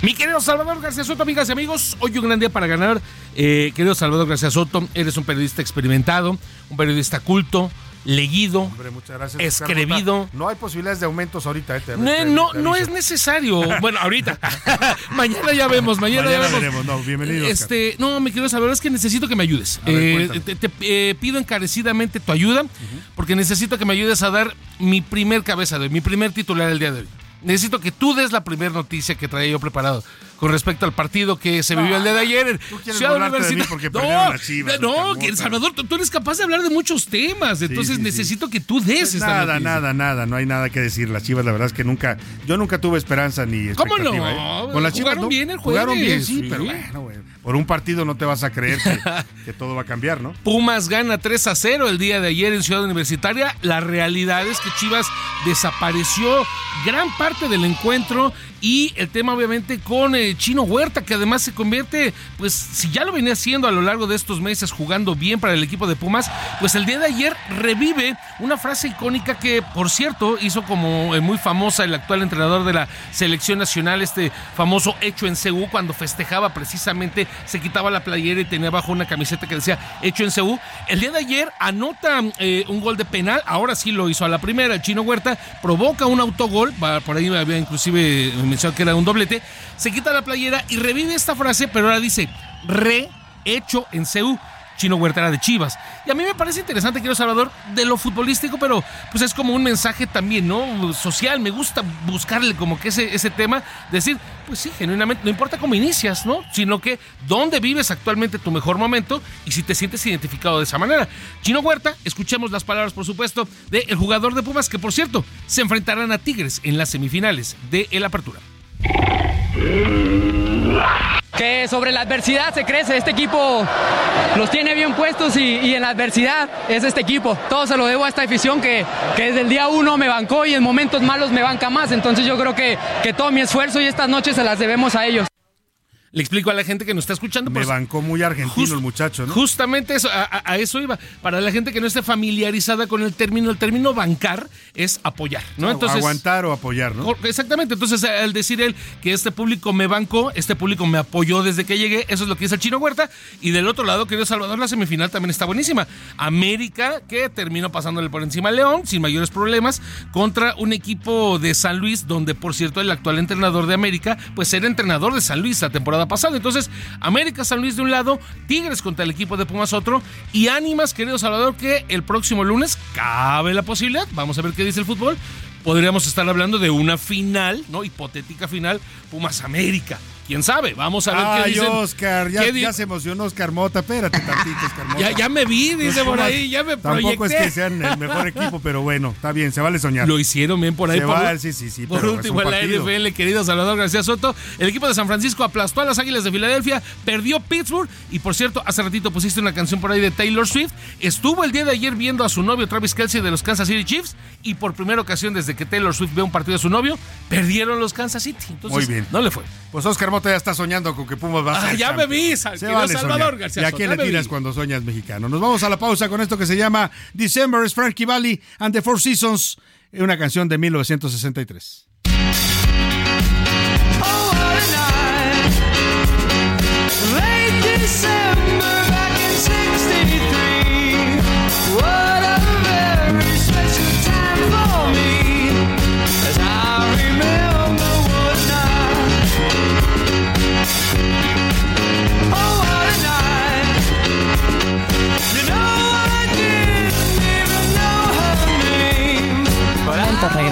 Mi querido Salvador García Soto, amigas y amigos, hoy un gran día para ganar. Eh, querido Salvador García Soto, eres un periodista experimentado, un periodista culto, leído, Hombre, muchas gracias. Mota. No hay posibilidades de aumentos ahorita. eh, te- No, te- no, te no es necesario. Bueno, ahorita. mañana ya vemos, mañana, Mañana ya vemos. veremos. No, bienvenido. Este, no, mi querido Salvador, es que necesito que me ayudes. Ver, Eh, te, eh, pido encarecidamente tu ayuda, porque necesito que me ayudes a dar mi primer cabeza de hoy, mi primer titular del día de hoy. Necesito que tú des la primera noticia que traía yo preparado con respecto al partido que se vivió el día de ayer quieres Ciudad de mí porque no, las Chivas, no, que. Salvador, tú, tú eres capaz de hablar de muchos temas, entonces sí, sí. necesito que tú des Pues esta nada, noticia. nada, nada, no hay nada que decir. Las Chivas, la verdad es que nunca, yo nunca tuve esperanza ni ¿Cómo no? ¿eh? Con las Chivas Jugaron no. bien el Jugaron bien, sí, sí. pero bueno, güey, por un partido no te vas a creer que, que todo va a cambiar, ¿no? Pumas gana 3 a 0 el día de ayer en Ciudad Universitaria. La realidad es que Chivas desapareció gran parte del encuentro y el tema obviamente con eh, Chino Huerta que además se convierte, pues si ya lo venía haciendo a lo largo de estos meses jugando bien para el equipo de Pumas, pues el día de ayer revive una frase icónica que por cierto hizo como eh, muy famosa el actual entrenador de la selección nacional, este famoso hecho en CU cuando festejaba precisamente, se quitaba la playera y tenía abajo una camiseta que decía hecho en CU. El día de ayer anota eh, un gol de penal, ahora sí lo hizo a la primera, el Chino Huerta provoca un autogol, por ahí había inclusive mencionado que era un doblete, se quita la playera y revive esta frase, pero ahora dice rehecho en CU. Chino Huerta era de Chivas. Y a mí me parece interesante, quiero Salvador, de lo futbolístico, pero pues es como un mensaje también, ¿no? Social. Me gusta buscarle como que ese, ese tema, decir, pues sí, genuinamente, no importa cómo inicias, ¿no? Sino que dónde vives actualmente tu mejor momento y si te sientes identificado de esa manera. Chino Huerta, escuchemos las palabras, por supuesto, del jugador de Pumas, que por cierto, se enfrentarán a Tigres en las semifinales de el Apertura. Que sobre la adversidad se crece. Este equipo los tiene bien puestos y, en la adversidad es este equipo. Todo se lo debo a esta afición que, que desde el día uno me bancó y en momentos malos me banca más. Entonces yo creo que, que todo mi esfuerzo y estas noches se las debemos a ellos. Le explico a la gente que nos está escuchando. Me pues, bancó muy argentino Just- el muchacho, ¿no? Justamente eso, a, a- eso iba. Para la gente que no esté familiarizada con el término, el término bancar es apoyar, ¿no? Entonces, Aguantar o apoyar, ¿no? Exactamente, entonces al decir él que este público me bancó, este público me apoyó desde que llegué, eso es lo que dice el Chino Huerta. Y del otro lado, querido Salvador, la semifinal también está buenísima. América, que terminó pasándole por encima a León, sin mayores problemas, contra un equipo de San Luis, donde por cierto el actual entrenador de América, pues era entrenador de San Luis la temporada pasada. Entonces, América, San Luis de un lado, Tigres contra el equipo de Pumas otro, y ánimas, querido Salvador, que el próximo lunes cabe la posibilidad, vamos a ver qué dice el fútbol, podríamos estar hablando de una final, ¿no? Hipotética final, Pumas América. ¿Quién sabe? Vamos a ver qué Ay, dicen. Oscar, ya, ¿Qué di- ya se emocionó Oscar Mota. Espérate tantito, Oscar Mota. Ya- ya me vi, dice por ahí, ya me Tampoco es que sean el mejor equipo, pero bueno, está bien, se vale soñar. Lo hicieron bien por ahí. Se por, va, sí, sí, sí, por último, en la. NFL, querido Salvador García Soto, el equipo de San Francisco aplastó a las Águilas de Filadelfia, perdió Pittsburgh y, por cierto, hace ratito pusiste una canción por ahí de Taylor Swift. Estuvo el día de ayer viendo a su novio Travis Kelsey de los Kansas City Chiefs y por primera ocasión desde que Taylor Swift ve un partido de su novio, perdieron los Kansas City. Entonces, Muy bien. No le fue. Pues Oscar Mota ya está soñando con que Pumas va a Ah, ser ya campeón. me vi, Se vale Salvador. García ¿Y a quién ya le tiras vi. cuando soñas mexicano? Nos vamos a la pausa con esto que se llama December is Frankie Valli and the Four Seasons, una canción de 1963.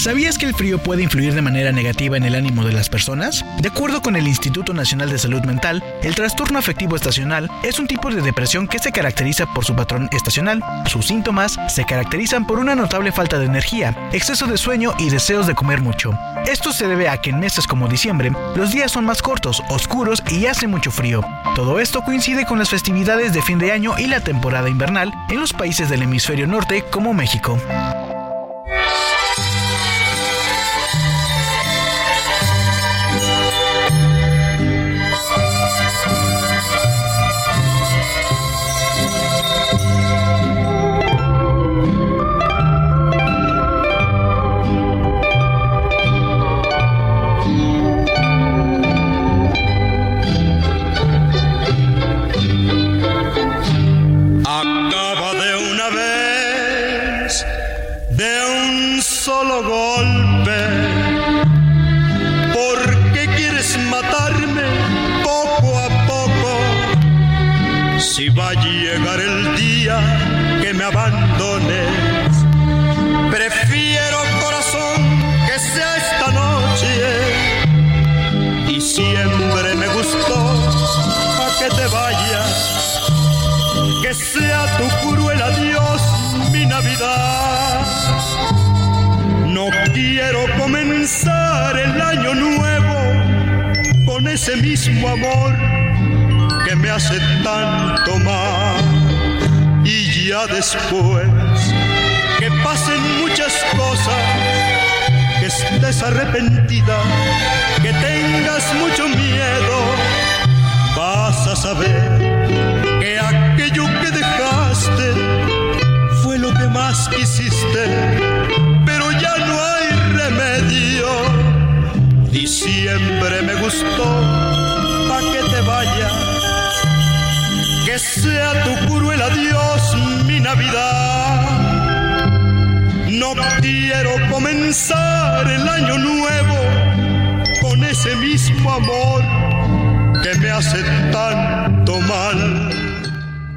¿Sabías que el frío puede influir de manera negativa en el ánimo de las personas? De acuerdo con el Instituto Nacional de Salud Mental, el trastorno afectivo estacional es un tipo de depresión que se caracteriza por su patrón estacional. Sus síntomas se caracterizan por una notable falta de energía, exceso de sueño y deseos de comer mucho. Esto se debe a que en meses como diciembre, los días son más cortos, oscuros y hace mucho frío. Todo esto coincide con las festividades de fin de año y la temporada invernal en los países del hemisferio norte como México. Después que pasen muchas cosas, que estés arrepentida, que tengas mucho miedo, vas a saber que aquello que dejaste fue lo que más quisiste, pero ya no hay remedio. Diciembre me gustó, pa' que te vayas, que sea tu cruel adiós Navidad. No quiero comenzar el año nuevo con ese mismo amor que me hace tanto mal.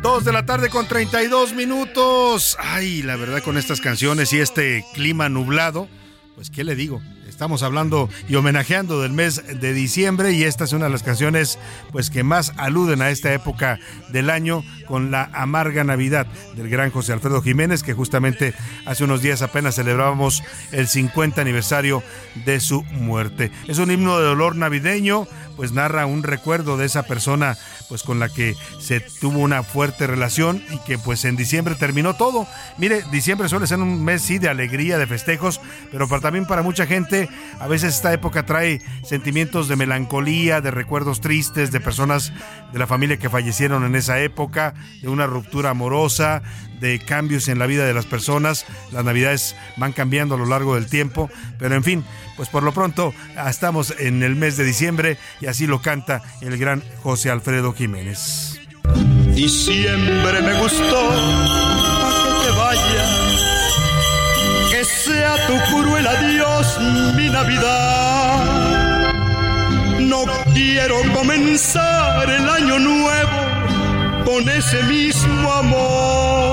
Dos de la tarde con 32 minutos. Ay, la verdad con estas canciones y este clima nublado, pues qué le digo, Estamos hablando y homenajeando del mes de diciembre y esta es una de las canciones pues que más aluden a esta época del año con la amarga Navidad del gran José Alfredo Jiménez que justamente hace unos días apenas celebrábamos el 50 aniversario de su muerte. Es un himno de dolor navideño, pues narra un recuerdo de esa persona pues con la que se tuvo una fuerte relación y que pues en diciembre terminó todo. Mire, diciembre suele ser un mes sí de alegría, de festejos, pero también para mucha gente a veces esta época trae sentimientos de melancolía, de recuerdos tristes, de personas de la familia que fallecieron en esa época, de una ruptura amorosa, de cambios en la vida de las personas. Las navidades van cambiando a lo largo del tiempo, pero en fin, pues por lo pronto estamos en el mes de diciembre y así lo canta el gran José Alfredo Jiménez. Diciembre me gustó, pa' que te vayas, que sea tu cruel adiós mi Navidad. No quiero comenzar el año nuevo con ese mismo amor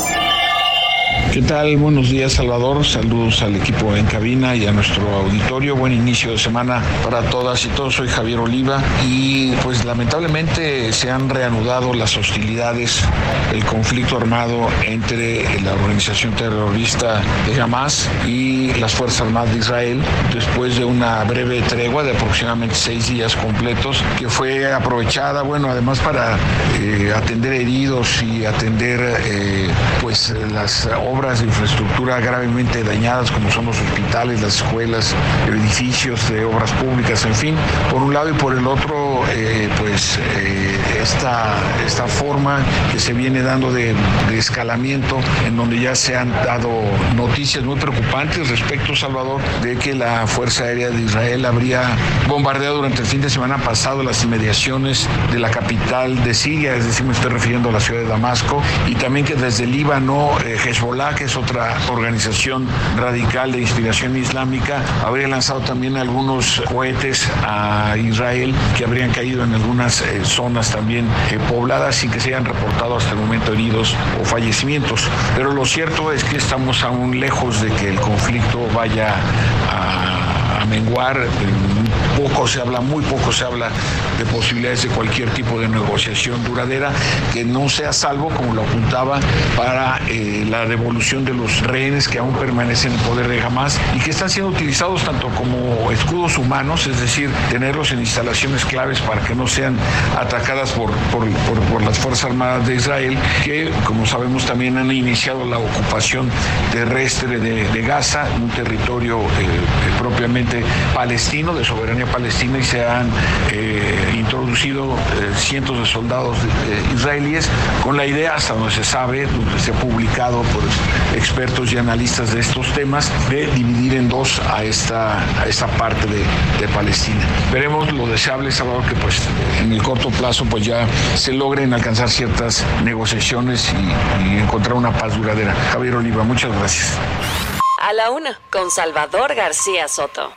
¿Qué tal? Buenos días, Salvador. Saludos al equipo en cabina y a nuestro auditorio. Buen inicio de semana para todas y todos. Soy Javier Oliva y pues lamentablemente se han reanudado las hostilidades, el conflicto armado entre la organización terrorista de Hamas y las Fuerzas Armadas de Israel después de una breve tregua de aproximadamente seis días completos que fue aprovechada, bueno, además para eh, atender heridos y atender eh, pues las obras de infraestructura gravemente dañadas como son los hospitales, las escuelas, edificios de obras públicas, en fin, por un lado y por el otro, eh, pues eh, esta, esta forma que se viene dando de, de escalamiento en donde ya se han dado noticias muy preocupantes respecto, Salvador, de que la Fuerza Aérea de Israel habría bombardeado durante el fin de semana pasado las inmediaciones de la capital de Siria, es decir, me estoy refiriendo a la ciudad de Damasco, y también que desde Líbano, eh, Hezbollah, que es otra organización radical de inspiración islámica, habría lanzado también algunos cohetes a Israel que habrían caído en algunas eh, zonas también eh, pobladas sin que se hayan reportado hasta el momento heridos o fallecimientos. Pero lo cierto es que estamos aún lejos de que el conflicto vaya a, a menguar. Poco se habla, muy poco se habla de posibilidades de cualquier tipo de negociación duradera que no sea salvo, como lo apuntaba, para eh, la devolución de los rehenes que aún permanecen en poder de Hamas y que están siendo utilizados tanto como escudos humanos, es decir, tenerlos en instalaciones claves para que no sean atacadas por, por, las Fuerzas Armadas de Israel, que como sabemos también han iniciado la ocupación terrestre de, de Gaza, un territorio eh, eh, propiamente palestino, de soberanía palestina, y se han eh, introducido eh, cientos de soldados eh, israelíes con la idea, hasta donde se sabe, donde se ha publicado por expertos y analistas de estos temas, de dividir en dos a esta, a parte de, de Palestina. Veremos lo deseable, Salvador, que pues en el corto plazo pues ya se logren alcanzar ciertas negociaciones y, y encontrar una paz duradera. Javier Oliva, muchas gracias. A la Una con Salvador García Soto.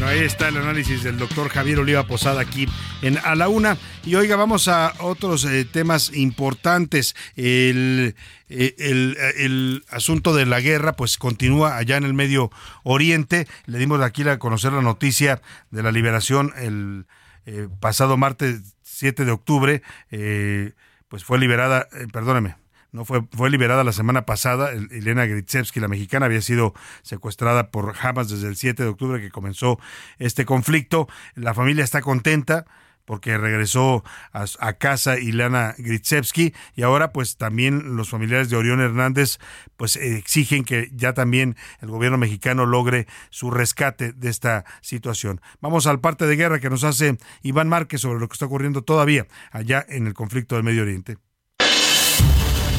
Bueno, ahí está el análisis del doctor Javier Oliva Posada aquí en A la Una. Y oiga, vamos a otros eh, temas importantes. El, eh, el, el asunto de la guerra, pues continúa allá en el Medio Oriente. Le dimos aquí a conocer la noticia de la liberación el eh, pasado martes 7 de octubre. eh, pues fue liberada, eh, perdóneme, no fue, fue liberada la semana pasada. El- Elena Gritsevsky, la mexicana, había sido secuestrada por Hamas desde el 7 de octubre que comenzó este conflicto. La familia está contenta porque regresó a, a casa Ilana Gritsevsky y ahora pues también los familiares de Orión Hernández pues exigen que ya también el gobierno mexicano logre su rescate de esta situación. Vamos al parte de guerra que nos hace Iván Márquez sobre lo que está ocurriendo todavía allá en el conflicto del Medio Oriente.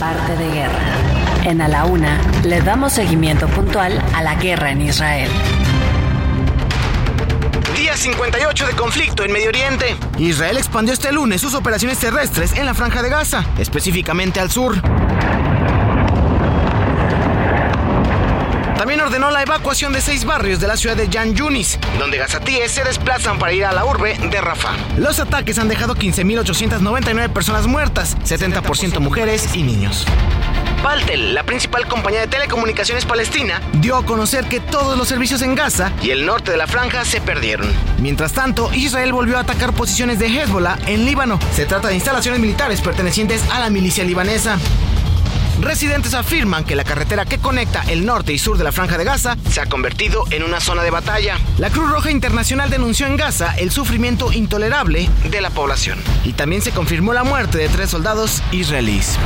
Parte de guerra. En A la Una le damos seguimiento puntual a la guerra en Israel. Día 58 de conflicto en Medio Oriente. Israel expandió este lunes sus operaciones terrestres en la franja de Gaza, específicamente al sur. También ordenó la evacuación de seis barrios de la ciudad de Yan Yunis, donde gazatíes se desplazan para ir a la urbe de Rafah. Los ataques han dejado 15.899 personas muertas, 70% mujeres y niños. Paltel, la principal compañía de telecomunicaciones palestina, dio a conocer que todos los servicios en Gaza y el norte de la franja se perdieron. Mientras tanto, Israel volvió a atacar posiciones de Hezbollah en Líbano. Se trata de instalaciones militares pertenecientes a la milicia libanesa. Residentes afirman que la carretera que conecta el norte y sur de la franja de Gaza se ha convertido en una zona de batalla. La Cruz Roja Internacional denunció en Gaza el sufrimiento intolerable de la población. Y también se confirmó la muerte de tres soldados israelíes.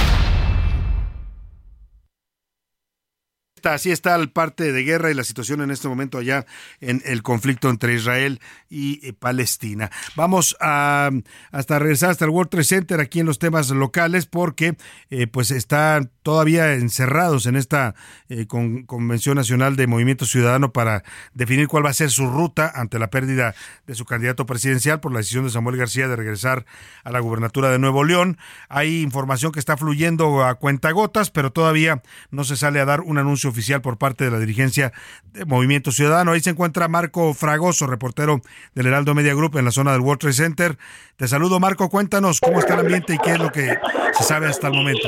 Así está el parte de guerra y la situación en este momento allá en el conflicto entre Israel y eh, Palestina. Vamos a hasta regresar hasta el World Trade Center aquí en los temas locales porque eh, pues están todavía encerrados en esta eh, con- Convención Nacional de Movimiento Ciudadano para definir cuál va a ser su ruta ante la pérdida de su candidato presidencial por la decisión de Samuel García de regresar a la gubernatura de Nuevo León. Hay información que está fluyendo a cuentagotas, pero todavía no se sale a dar un anuncio oficial por parte de la dirigencia de Movimiento Ciudadano. Ahí se encuentra Marco Fragoso, reportero del Heraldo Media Group en la zona del World Trade Center. Te saludo, Marco. Cuéntanos cómo está el ambiente y qué es lo que se sabe hasta el momento.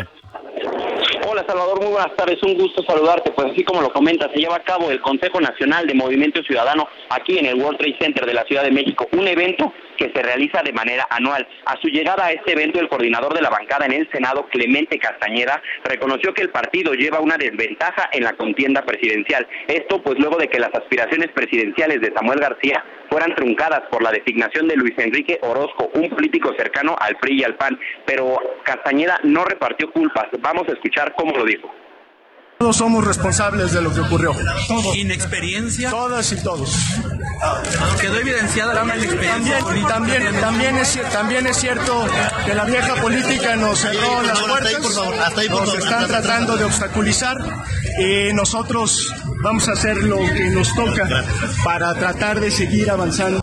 Hola Salvador, muy buenas tardes, un gusto saludarte. Pues así como lo comentas, se lleva a cabo el Consejo Nacional de Movimiento Ciudadano aquí en el World Trade Center de la Ciudad de México, un evento que se realiza de manera anual. A su llegada a este evento, el coordinador de la bancada en el Senado, Clemente Castañeda, reconoció que el partido lleva una desventaja en la contienda presidencial. Esto pues luego de que las aspiraciones presidenciales de Samuel García fueran truncadas por la designación de Luis Enrique Orozco, un político cercano al PRI y al PAN. Pero Castañeda no repartió culpas. Vamos a escuchar cómo lo dijo. Todos somos responsables de lo que ocurrió. Todos. ¿Inexperiencia? Todas y todos. Quedó evidenciada la inexperiencia también, también, también, es, también es cierto que la vieja política nos cerró las puertas, nos están tratando de obstaculizar y nosotros vamos a hacer lo que nos toca para tratar de seguir avanzando.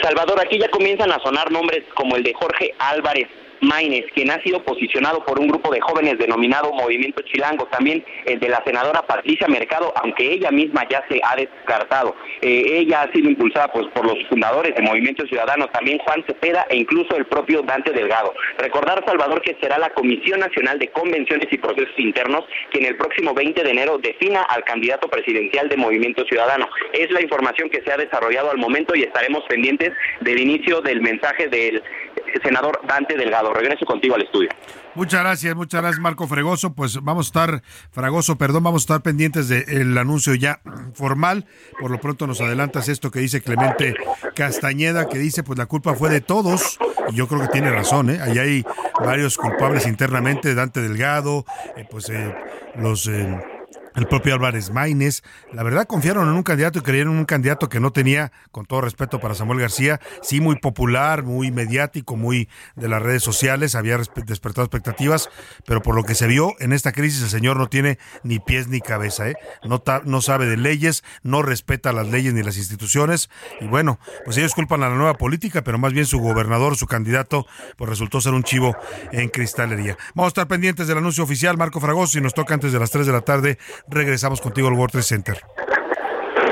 Salvador, aquí ya comienzan a sonar nombres como el de Jorge Álvarez Maínez, quien ha sido posicionado por un grupo de jóvenes denominado Movimiento Chilango, también el de la senadora Patricia Mercado, aunque ella misma ya se ha descartado. Eh, ella ha sido impulsada pues por los fundadores de Movimiento Ciudadano, también Juan Cepeda e incluso el propio Dante Delgado. Recordar, Salvador, que será la Comisión Nacional de Convenciones y Procesos Internos quien el próximo 20 de enero defina al candidato presidencial de Movimiento Ciudadano. Es la información que se ha desarrollado al momento y estaremos pendientes del inicio del mensaje del senador Dante Delgado. Regreso contigo al estudio. Muchas gracias, muchas gracias Marco Fregoso. Pues vamos a estar, Fragoso, perdón, vamos a estar pendientes del anuncio ya formal. Por lo pronto nos adelantas esto que dice Clemente Castañeda, que dice pues la culpa fue de todos. Y yo creo que tiene razón, ¿eh? Hay varios culpables internamente, Dante Delgado, eh, pues eh, los... eh, el propio Álvarez Maínez, la verdad confiaron en un candidato y creyeron en un candidato que no tenía, con todo respeto para Samuel García, sí muy popular, muy mediático, muy de las redes sociales, había despertado expectativas, pero por lo que se vio en esta crisis el señor no tiene ni pies ni cabeza, ¿eh? no, no sabe de leyes, no respeta las leyes ni las instituciones y bueno, pues ellos culpan a la nueva política, pero más bien su gobernador, su candidato, pues resultó ser un chivo en cristalería. Vamos a estar pendientes del anuncio oficial, Marco Fragoso, y nos toca antes de las 3 de la tarde, regresamos contigo al World Trade Center.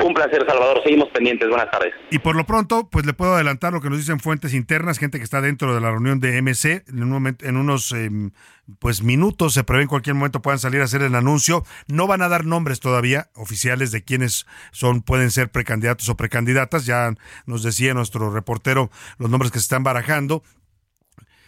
Un placer, Salvador. Seguimos pendientes. Buenas tardes. Y por lo pronto, pues le puedo adelantar lo que nos dicen fuentes internas, gente que está dentro de la reunión de MC. En, un momento, en unos em, pues minutos, se prevé en cualquier momento puedan salir a hacer el anuncio. No van a dar nombres todavía oficiales de quienes son, pueden ser precandidatos o precandidatas. Ya nos decía nuestro reportero los nombres que se están barajando.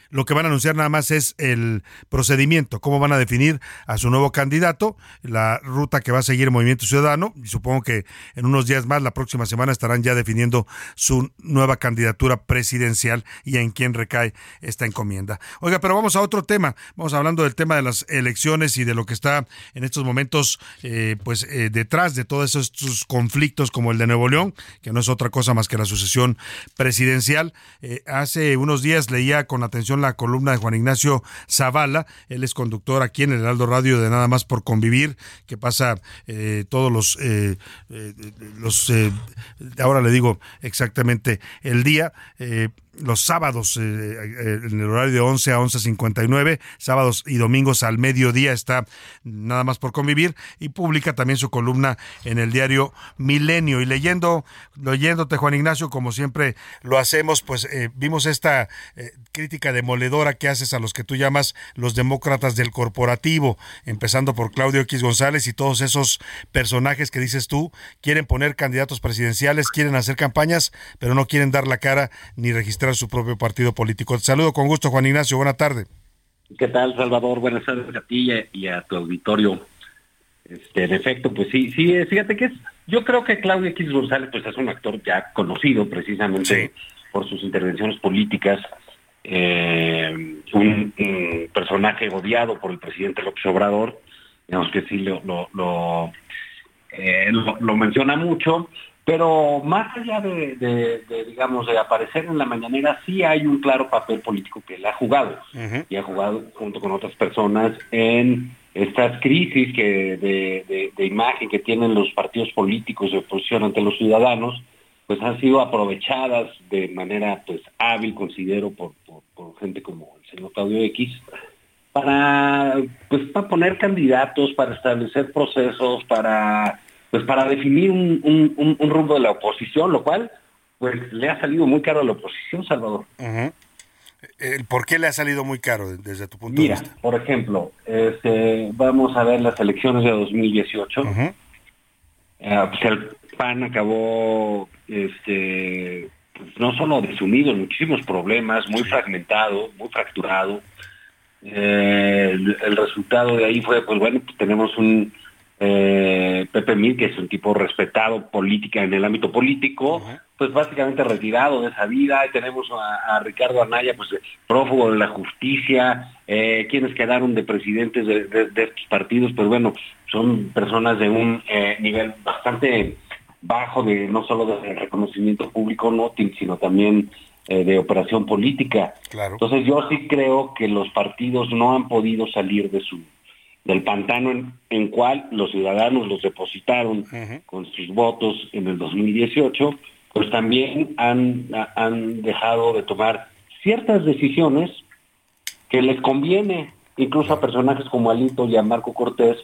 Lo que van a anunciar nada más es el procedimiento, cómo van a definir a su nuevo candidato, la ruta que va a seguir el Movimiento Ciudadano, y supongo que en unos días más, la próxima semana, estarán ya definiendo su nueva candidatura presidencial y en quién recae esta encomienda. Oiga, pero vamos a otro tema, vamos hablando del tema de las elecciones y de lo que está en estos momentos, eh, pues eh, detrás de todos estos conflictos como el de Nuevo León, que no es otra cosa más que la sucesión presidencial. Eh, hace unos días leía con atención la columna de Juan Ignacio Zavala. Él es conductor aquí en el Heraldo Radio de Nada más por convivir, que pasa eh, todos los, eh, eh, los eh, ahora le digo exactamente el día. Los sábados eh, eh, en el horario de 11 a 11.59, sábados y domingos al mediodía está nada más por convivir y publica también su columna en el diario Milenio. Y leyendo, leyéndote Juan Ignacio, como siempre lo hacemos, pues eh, vimos esta crítica demoledora que haces a los que tú llamas los demócratas del corporativo, empezando por Claudio X González y todos esos personajes que dices tú, quieren poner candidatos presidenciales, quieren hacer campañas, pero no quieren dar la cara ni registrar su propio partido político. Te saludo con gusto, Juan Ignacio. Buena tarde. ¿Qué tal, Salvador? Buenas tardes a ti y a, tu auditorio. Este, en efecto, pues sí, sí, eh, fíjate que es, yo creo que Claudio X González pues es un actor ya conocido precisamente por sus intervenciones políticas, eh, un, un personaje odiado por el presidente López Obrador, digamos que sí lo, lo, lo, eh, lo- lo menciona mucho, pero más allá de, de- de, digamos, de aparecer en la mañanera, sí hay un claro papel político que él ha jugado. Y ha jugado junto con otras personas en estas crisis que de, de- de imagen que tienen los partidos políticos de oposición ante los ciudadanos, pues han sido aprovechadas de manera pues hábil, considero, por, por, por gente como el señor Claudio X, para pues para poner candidatos, para establecer procesos, para pues para definir un, un- rumbo de la oposición, lo cual pues le ha salido muy caro a la oposición, Salvador. ¿Por qué le ha salido muy caro desde tu punto Mira, de vista? por ejemplo, este, vamos a ver las elecciones de 2018. Eh, pues el PAN acabó, este, pues no solo desumido, en muchísimos problemas, muy fragmentado, muy fracturado. Eh, el, el resultado de ahí fue, pues bueno, pues tenemos un eh, Pepe Mil, que es un tipo respetado política en el ámbito político, pues básicamente retirado de esa vida. Tenemos a, a Ricardo Anaya, pues eh, prófugo de la justicia, eh, quienes quedaron de presidentes de, de- de estos partidos, pues bueno, son personas de un eh, nivel bastante bajo de no solo de reconocimiento público, no, sino también de operación política. Claro. Entonces yo sí creo que los partidos no han podido salir de su del pantano en, en cual los ciudadanos los depositaron con sus votos en el 2018, pues también han, ha- han dejado de tomar ciertas decisiones que les conviene, incluso a personajes como Alito y a Marco Cortés,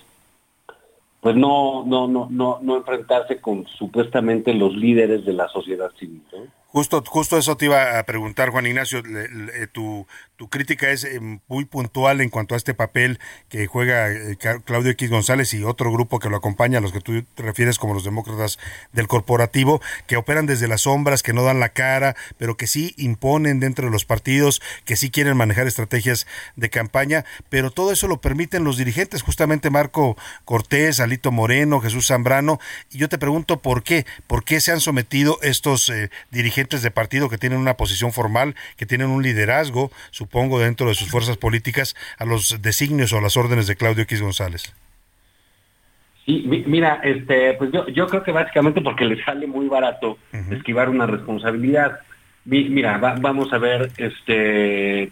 pues no, no, no, no, no enfrentarse con supuestamente los líderes de la sociedad civil. Justo, justo eso te iba a preguntar, Juan Ignacio. Le- le- eh, tu, tu crítica es eh, muy puntual en cuanto a este papel que juega eh, Claudio X González y otro grupo que lo acompaña, a los que tú te refieres como los demócratas del corporativo, que operan desde las sombras, que no dan la cara, pero que sí imponen dentro de los partidos, que sí quieren manejar estrategias de campaña, pero todo eso lo permiten los dirigentes, justamente Marco Cortés, Alito Moreno, Jesús Zambrano. Y yo te pregunto por qué, por qué se han sometido estos eh, dirigentes de partido que tienen una posición formal, que tienen un liderazgo, supongo, dentro de sus fuerzas políticas, a los designios o a las órdenes de Claudio X González. Sí, mi- mira, este, pues yo, yo creo que básicamente porque les sale muy barato esquivar una responsabilidad. Mi- mira, va- vamos a ver, este,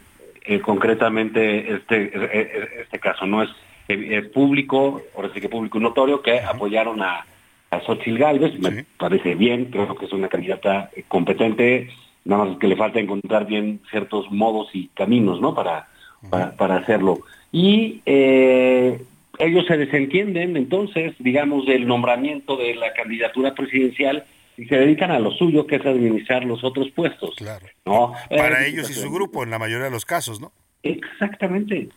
eh, concretamente este, eh, eh, este caso, no es, es público, ahora sí que público notorio, que apoyaron a, a Xochitl Gálvez, me parece bien, creo que es una candidata competente, nada más que le falta encontrar bien ciertos modos y caminos, ¿no? Para, para, para hacerlo. Y eh, ellos se desentienden entonces, digamos, del nombramiento de la candidatura presidencial y se dedican a lo suyo, que es administrar los otros puestos. Claro. ¿no? Para Eh, ellos y su grupo, en la mayoría de los casos, ¿no? Exactamente,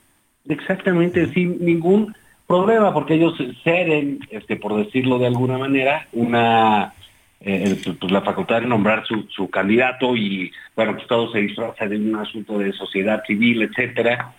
exactamente, sin ningún problema, porque ellos ceden, este, por decirlo de alguna manera, una eh, pues, la facultad de nombrar su, su candidato y bueno, pues todo se disfraza de un asunto de sociedad civil, etcétera.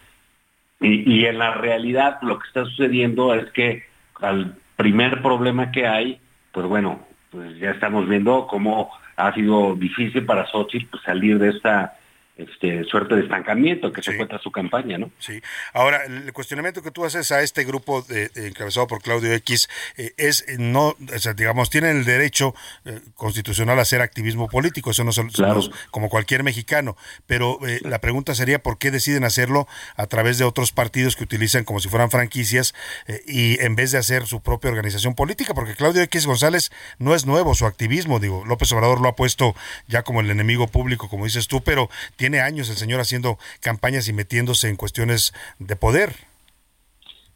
Y, en la realidad lo que está sucediendo es que al primer problema que hay, pues bueno, pues ya estamos viendo cómo ha sido difícil para Xochitl pues, salir de esta este, suerte de estancamiento que se encuentra su campaña, ¿no? Sí. Ahora, el cuestionamiento que tú haces a este grupo de- de- encabezado por Claudio X eh, es, eh, no, o sea, digamos, tienen el derecho eh, constitucional a hacer activismo político, eso no son Claro. como cualquier mexicano, pero eh, la pregunta sería por qué deciden hacerlo a través de otros partidos que utilizan como si fueran franquicias eh, y en vez de hacer su propia organización política, porque Claudio X González no es nuevo su activismo, digo, López Obrador lo ha puesto ya como el enemigo público, como dices tú, pero tiene años el señor haciendo campañas y metiéndose en cuestiones de poder.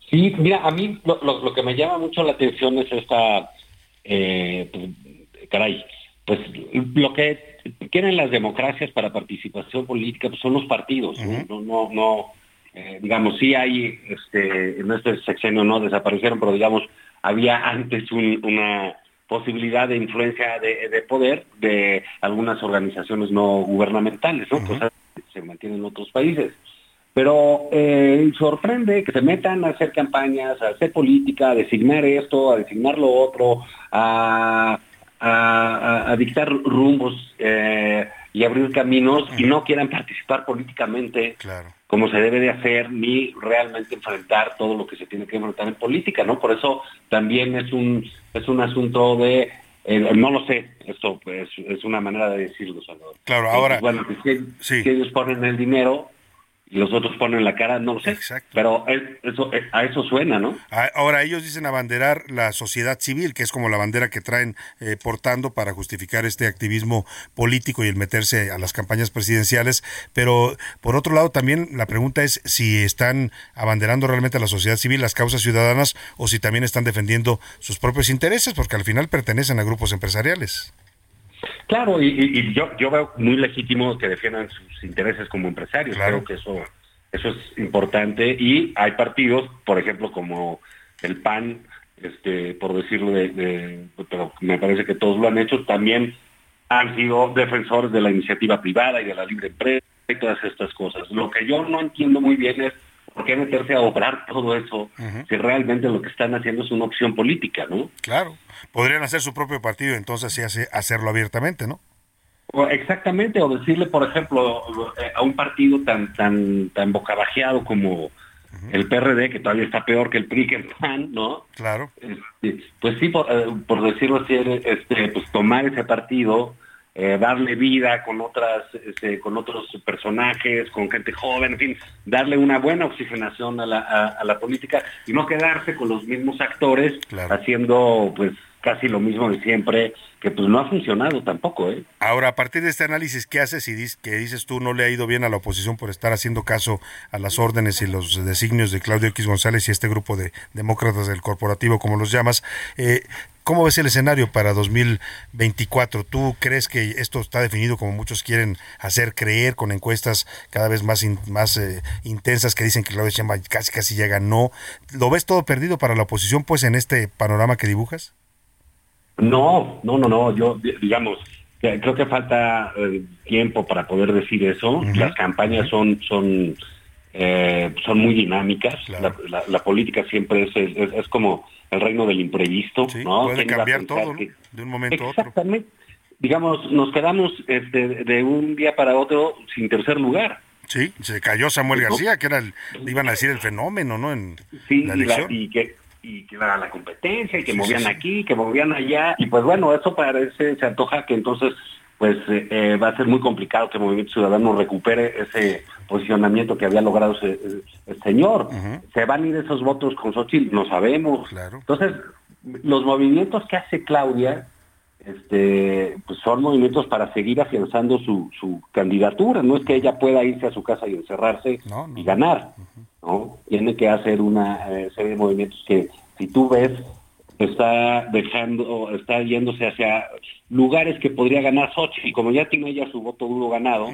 Sí, mira, a mí lo, lo- lo que me llama mucho la atención es esta, eh, pues, caray, pues lo que quieren las democracias para participación política pues, son los partidos, ¿no? no, no, no, eh, digamos, sí hay, este, en este sexenio no desaparecieron, pero digamos, había antes un- una posibilidad de influencia de, de poder de algunas organizaciones no gubernamentales, ¿no? Cosas que se mantienen en otros países. Pero eh, sorprende que se metan a hacer campañas, a hacer política, a designar esto, a designar lo otro, a, a- dictar rumbos eh, y abrir caminos y no quieran participar políticamente como se debe de hacer, ni realmente enfrentar todo lo que se tiene que enfrentar en política, ¿no? Por eso también es un, es un asunto de, eh, no lo sé, esto pues, es una manera de decirlo, Salvador. Claro, ahora- Bueno, pues, que ellos ponen el dinero y los otros ponen la cara, no lo sé. Pero es- eso, eh, a eso suena, ¿no? Ahora ellos dicen abanderar la sociedad civil, que es como la bandera que traen eh, portando para justificar este activismo político y el meterse a las campañas presidenciales. Pero por otro lado también la pregunta es si están abanderando realmente a la sociedad civil, las causas ciudadanas, o si también están defendiendo sus propios intereses, porque al final pertenecen a grupos empresariales. Claro, y, yo, yo veo muy legítimo que defiendan sus intereses como empresarios. Claro. Creo que eso, eso es importante. Y hay partidos, por ejemplo, como el PAN, este, por decirlo de, de- pero me parece que todos lo han hecho, también han sido defensores de la iniciativa privada y de la libre empresa y todas estas cosas. Lo que yo no entiendo muy bien es por qué meterse a obrar todo eso si realmente lo que están haciendo es una opción política, ¿no? Claro, podrían hacer su propio partido, entonces sí hace, hacerlo abiertamente, ¿no? O exactamente, o decirle, por ejemplo, eh, a un partido tan tan tan bocabajeado como el PRD, que todavía está peor que el PRI, que el PAN, ¿no? Claro. Este, pues sí, por, eh, por decirlo así, este, pues tomar ese partido, eh, darle vida con otras, este, con otros personajes, con gente joven, en fin, darle una buena oxigenación a la, a, a la política y no quedarse con los mismos actores haciendo pues casi lo mismo de siempre, que pues no ha funcionado tampoco, ¿eh? Ahora, a partir de este análisis que haces y dis- que dices tú no le ha ido bien a la oposición por estar haciendo caso a las órdenes y los designios de Claudio X González y este grupo de demócratas del corporativo, como los llamas, eh, ¿cómo ves el escenario para 2024? ¿Tú crees que esto está definido como muchos quieren hacer creer con encuestas cada vez más, más eh, intensas que dicen que Claudio Sheinbaum casi casi ya ganó? ¿Lo ves todo perdido para la oposición pues en este panorama que dibujas? No, no, no, no. Yo, di- digamos, creo que falta eh, tiempo para poder decir eso. Las campañas son son eh, son muy dinámicas. La, la- la política siempre es, es, es como el reino del imprevisto, ¿no? Puede ¿Quién iba a cambiar todo, De un momento a otro. Exactamente. Digamos, nos quedamos este, de un día para otro sin tercer lugar. Sí, se cayó Samuel García, que era el, iban a decir el fenómeno, ¿no? En Sí, la y, la- elección. y que y que era la competencia y que Sí, movían sí, aquí, que movían allá. Y pues bueno, eso parece, se antoja que entonces pues eh, eh, va a ser muy complicado que Movimiento Ciudadano recupere ese posicionamiento que había logrado ese, el señor. Se van a ir esos votos con Xochitl, no sabemos. Entonces, los movimientos que hace Claudia este pues son movimientos para seguir afianzando su, su candidatura, no es que ella pueda irse a su casa y encerrarse y ganar, ¿no? Tiene que hacer una eh, serie de movimientos que si tú ves está dejando, está yéndose hacia lugares que podría ganar Xochitl y como ya tiene ella su voto duro ganado,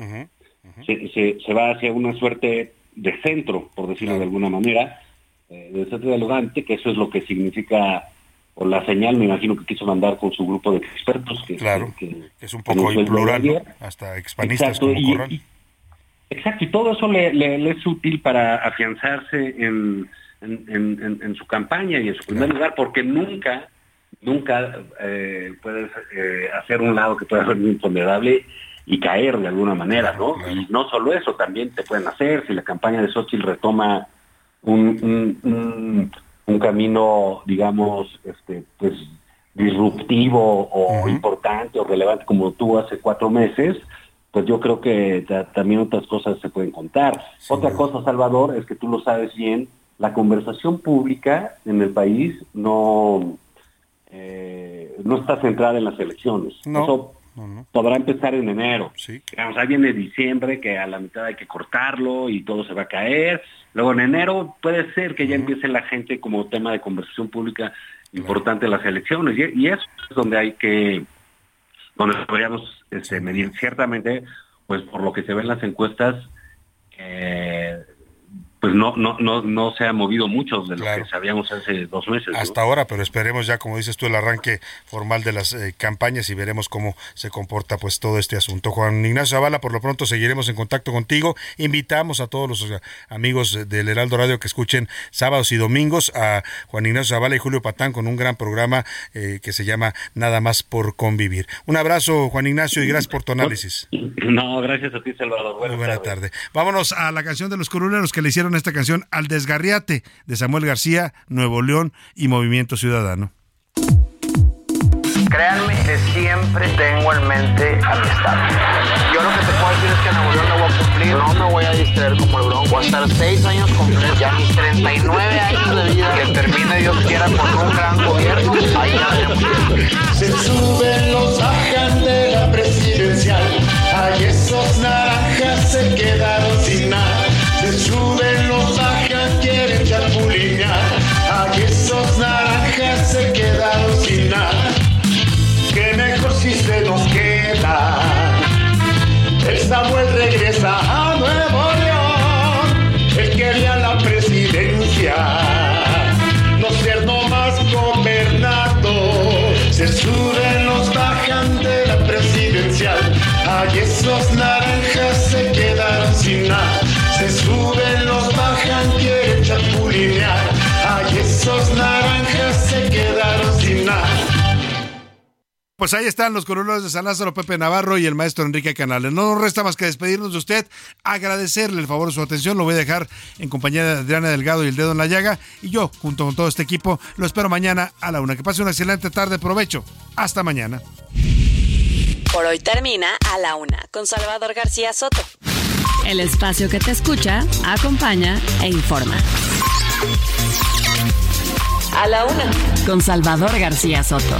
se, se, se va hacia una suerte de centro, por decirlo de alguna manera, eh, de centro dialogante, que eso es lo que significa, o la señal, me imagino que quiso mandar con su grupo de expertos. Que, Claro, que, que- que es un poco plural. Hasta expanistas Exacto, como y- Corral. y- Exacto, y todo eso le, le- le es útil para afianzarse en, en, en- en- en su campaña y en su primer lugar, porque nunca, nunca eh, puedes eh, hacer un lado que pueda ser muy imponderable y caer de alguna manera, ¿no? Y no solo eso, también te pueden hacer, si la campaña de Xochitl retoma un, un, un- un camino, digamos, este, pues disruptivo o importante o relevante como tuvo hace cuatro meses, pues yo creo que ta- también otras cosas se pueden contar. Otra cosa, Salvador, es que tú lo sabes bien, la conversación pública en el país no, eh, no está centrada en las elecciones. No. Eso podrá empezar en enero. Digamos, ahí viene diciembre, que a la mitad hay que cortarlo y todo se va a caer. Luego en enero puede ser que ya empiece la gente como tema de conversación pública importante las elecciones. Y, y eso es donde hay que, donde deberíamos este, medir ciertamente, pues por lo que se ve en las encuestas, eh, pues no, no, no, no se ha movido mucho de lo que sabíamos hace dos meses. ¿no? hasta ahora, pero esperemos ya, como dices tú, el arranque formal de las eh, campañas y veremos cómo se comporta pues todo este asunto. Juan Ignacio Zavala, por lo pronto seguiremos en contacto contigo. Invitamos a todos los eh, amigos del Heraldo Radio que escuchen sábados y domingos a Juan Ignacio Zavala y Julio Patán con un gran programa eh, que se llama Nada más por convivir. Un abrazo, Juan Ignacio, y gracias por tu análisis. No, gracias a ti, Salvador. Muy buena tarde. Vámonos a la canción de los curuleros que le hicieron esta canción al desgarriate de Samuel García, Nuevo León y Movimiento Ciudadano. Créanme que siempre tengo en mente a mi estado. Yo lo que te puedo decir es que en Nuevo León lo voy a cumplir. No me voy a distraer como el Bronco. Voy a estar seis años completos, ya mis 39 años de vida. Que termine Dios quiera con un gran gobierno. Ahí ya. Se suben los bajan de la presidencial. Ay, esos naranjas se quedaron sin nada. Se suben los bajan de la presidencial. Ay, esos Pues ahí están los coronelos de San Lázaro, Pepe Navarro y el maestro Enrique Canales. No nos resta más que despedirnos de usted, agradecerle el favor de su atención. Lo voy a dejar en compañía de Adriana Delgado y el dedo en la llaga. Y yo, junto con todo este equipo, lo espero mañana a la una. Que pase una excelente tarde. Provecho. Hasta mañana. Por hoy termina A la Una con Salvador García Soto. El espacio que te escucha, acompaña e informa. A la Una con Salvador García Soto.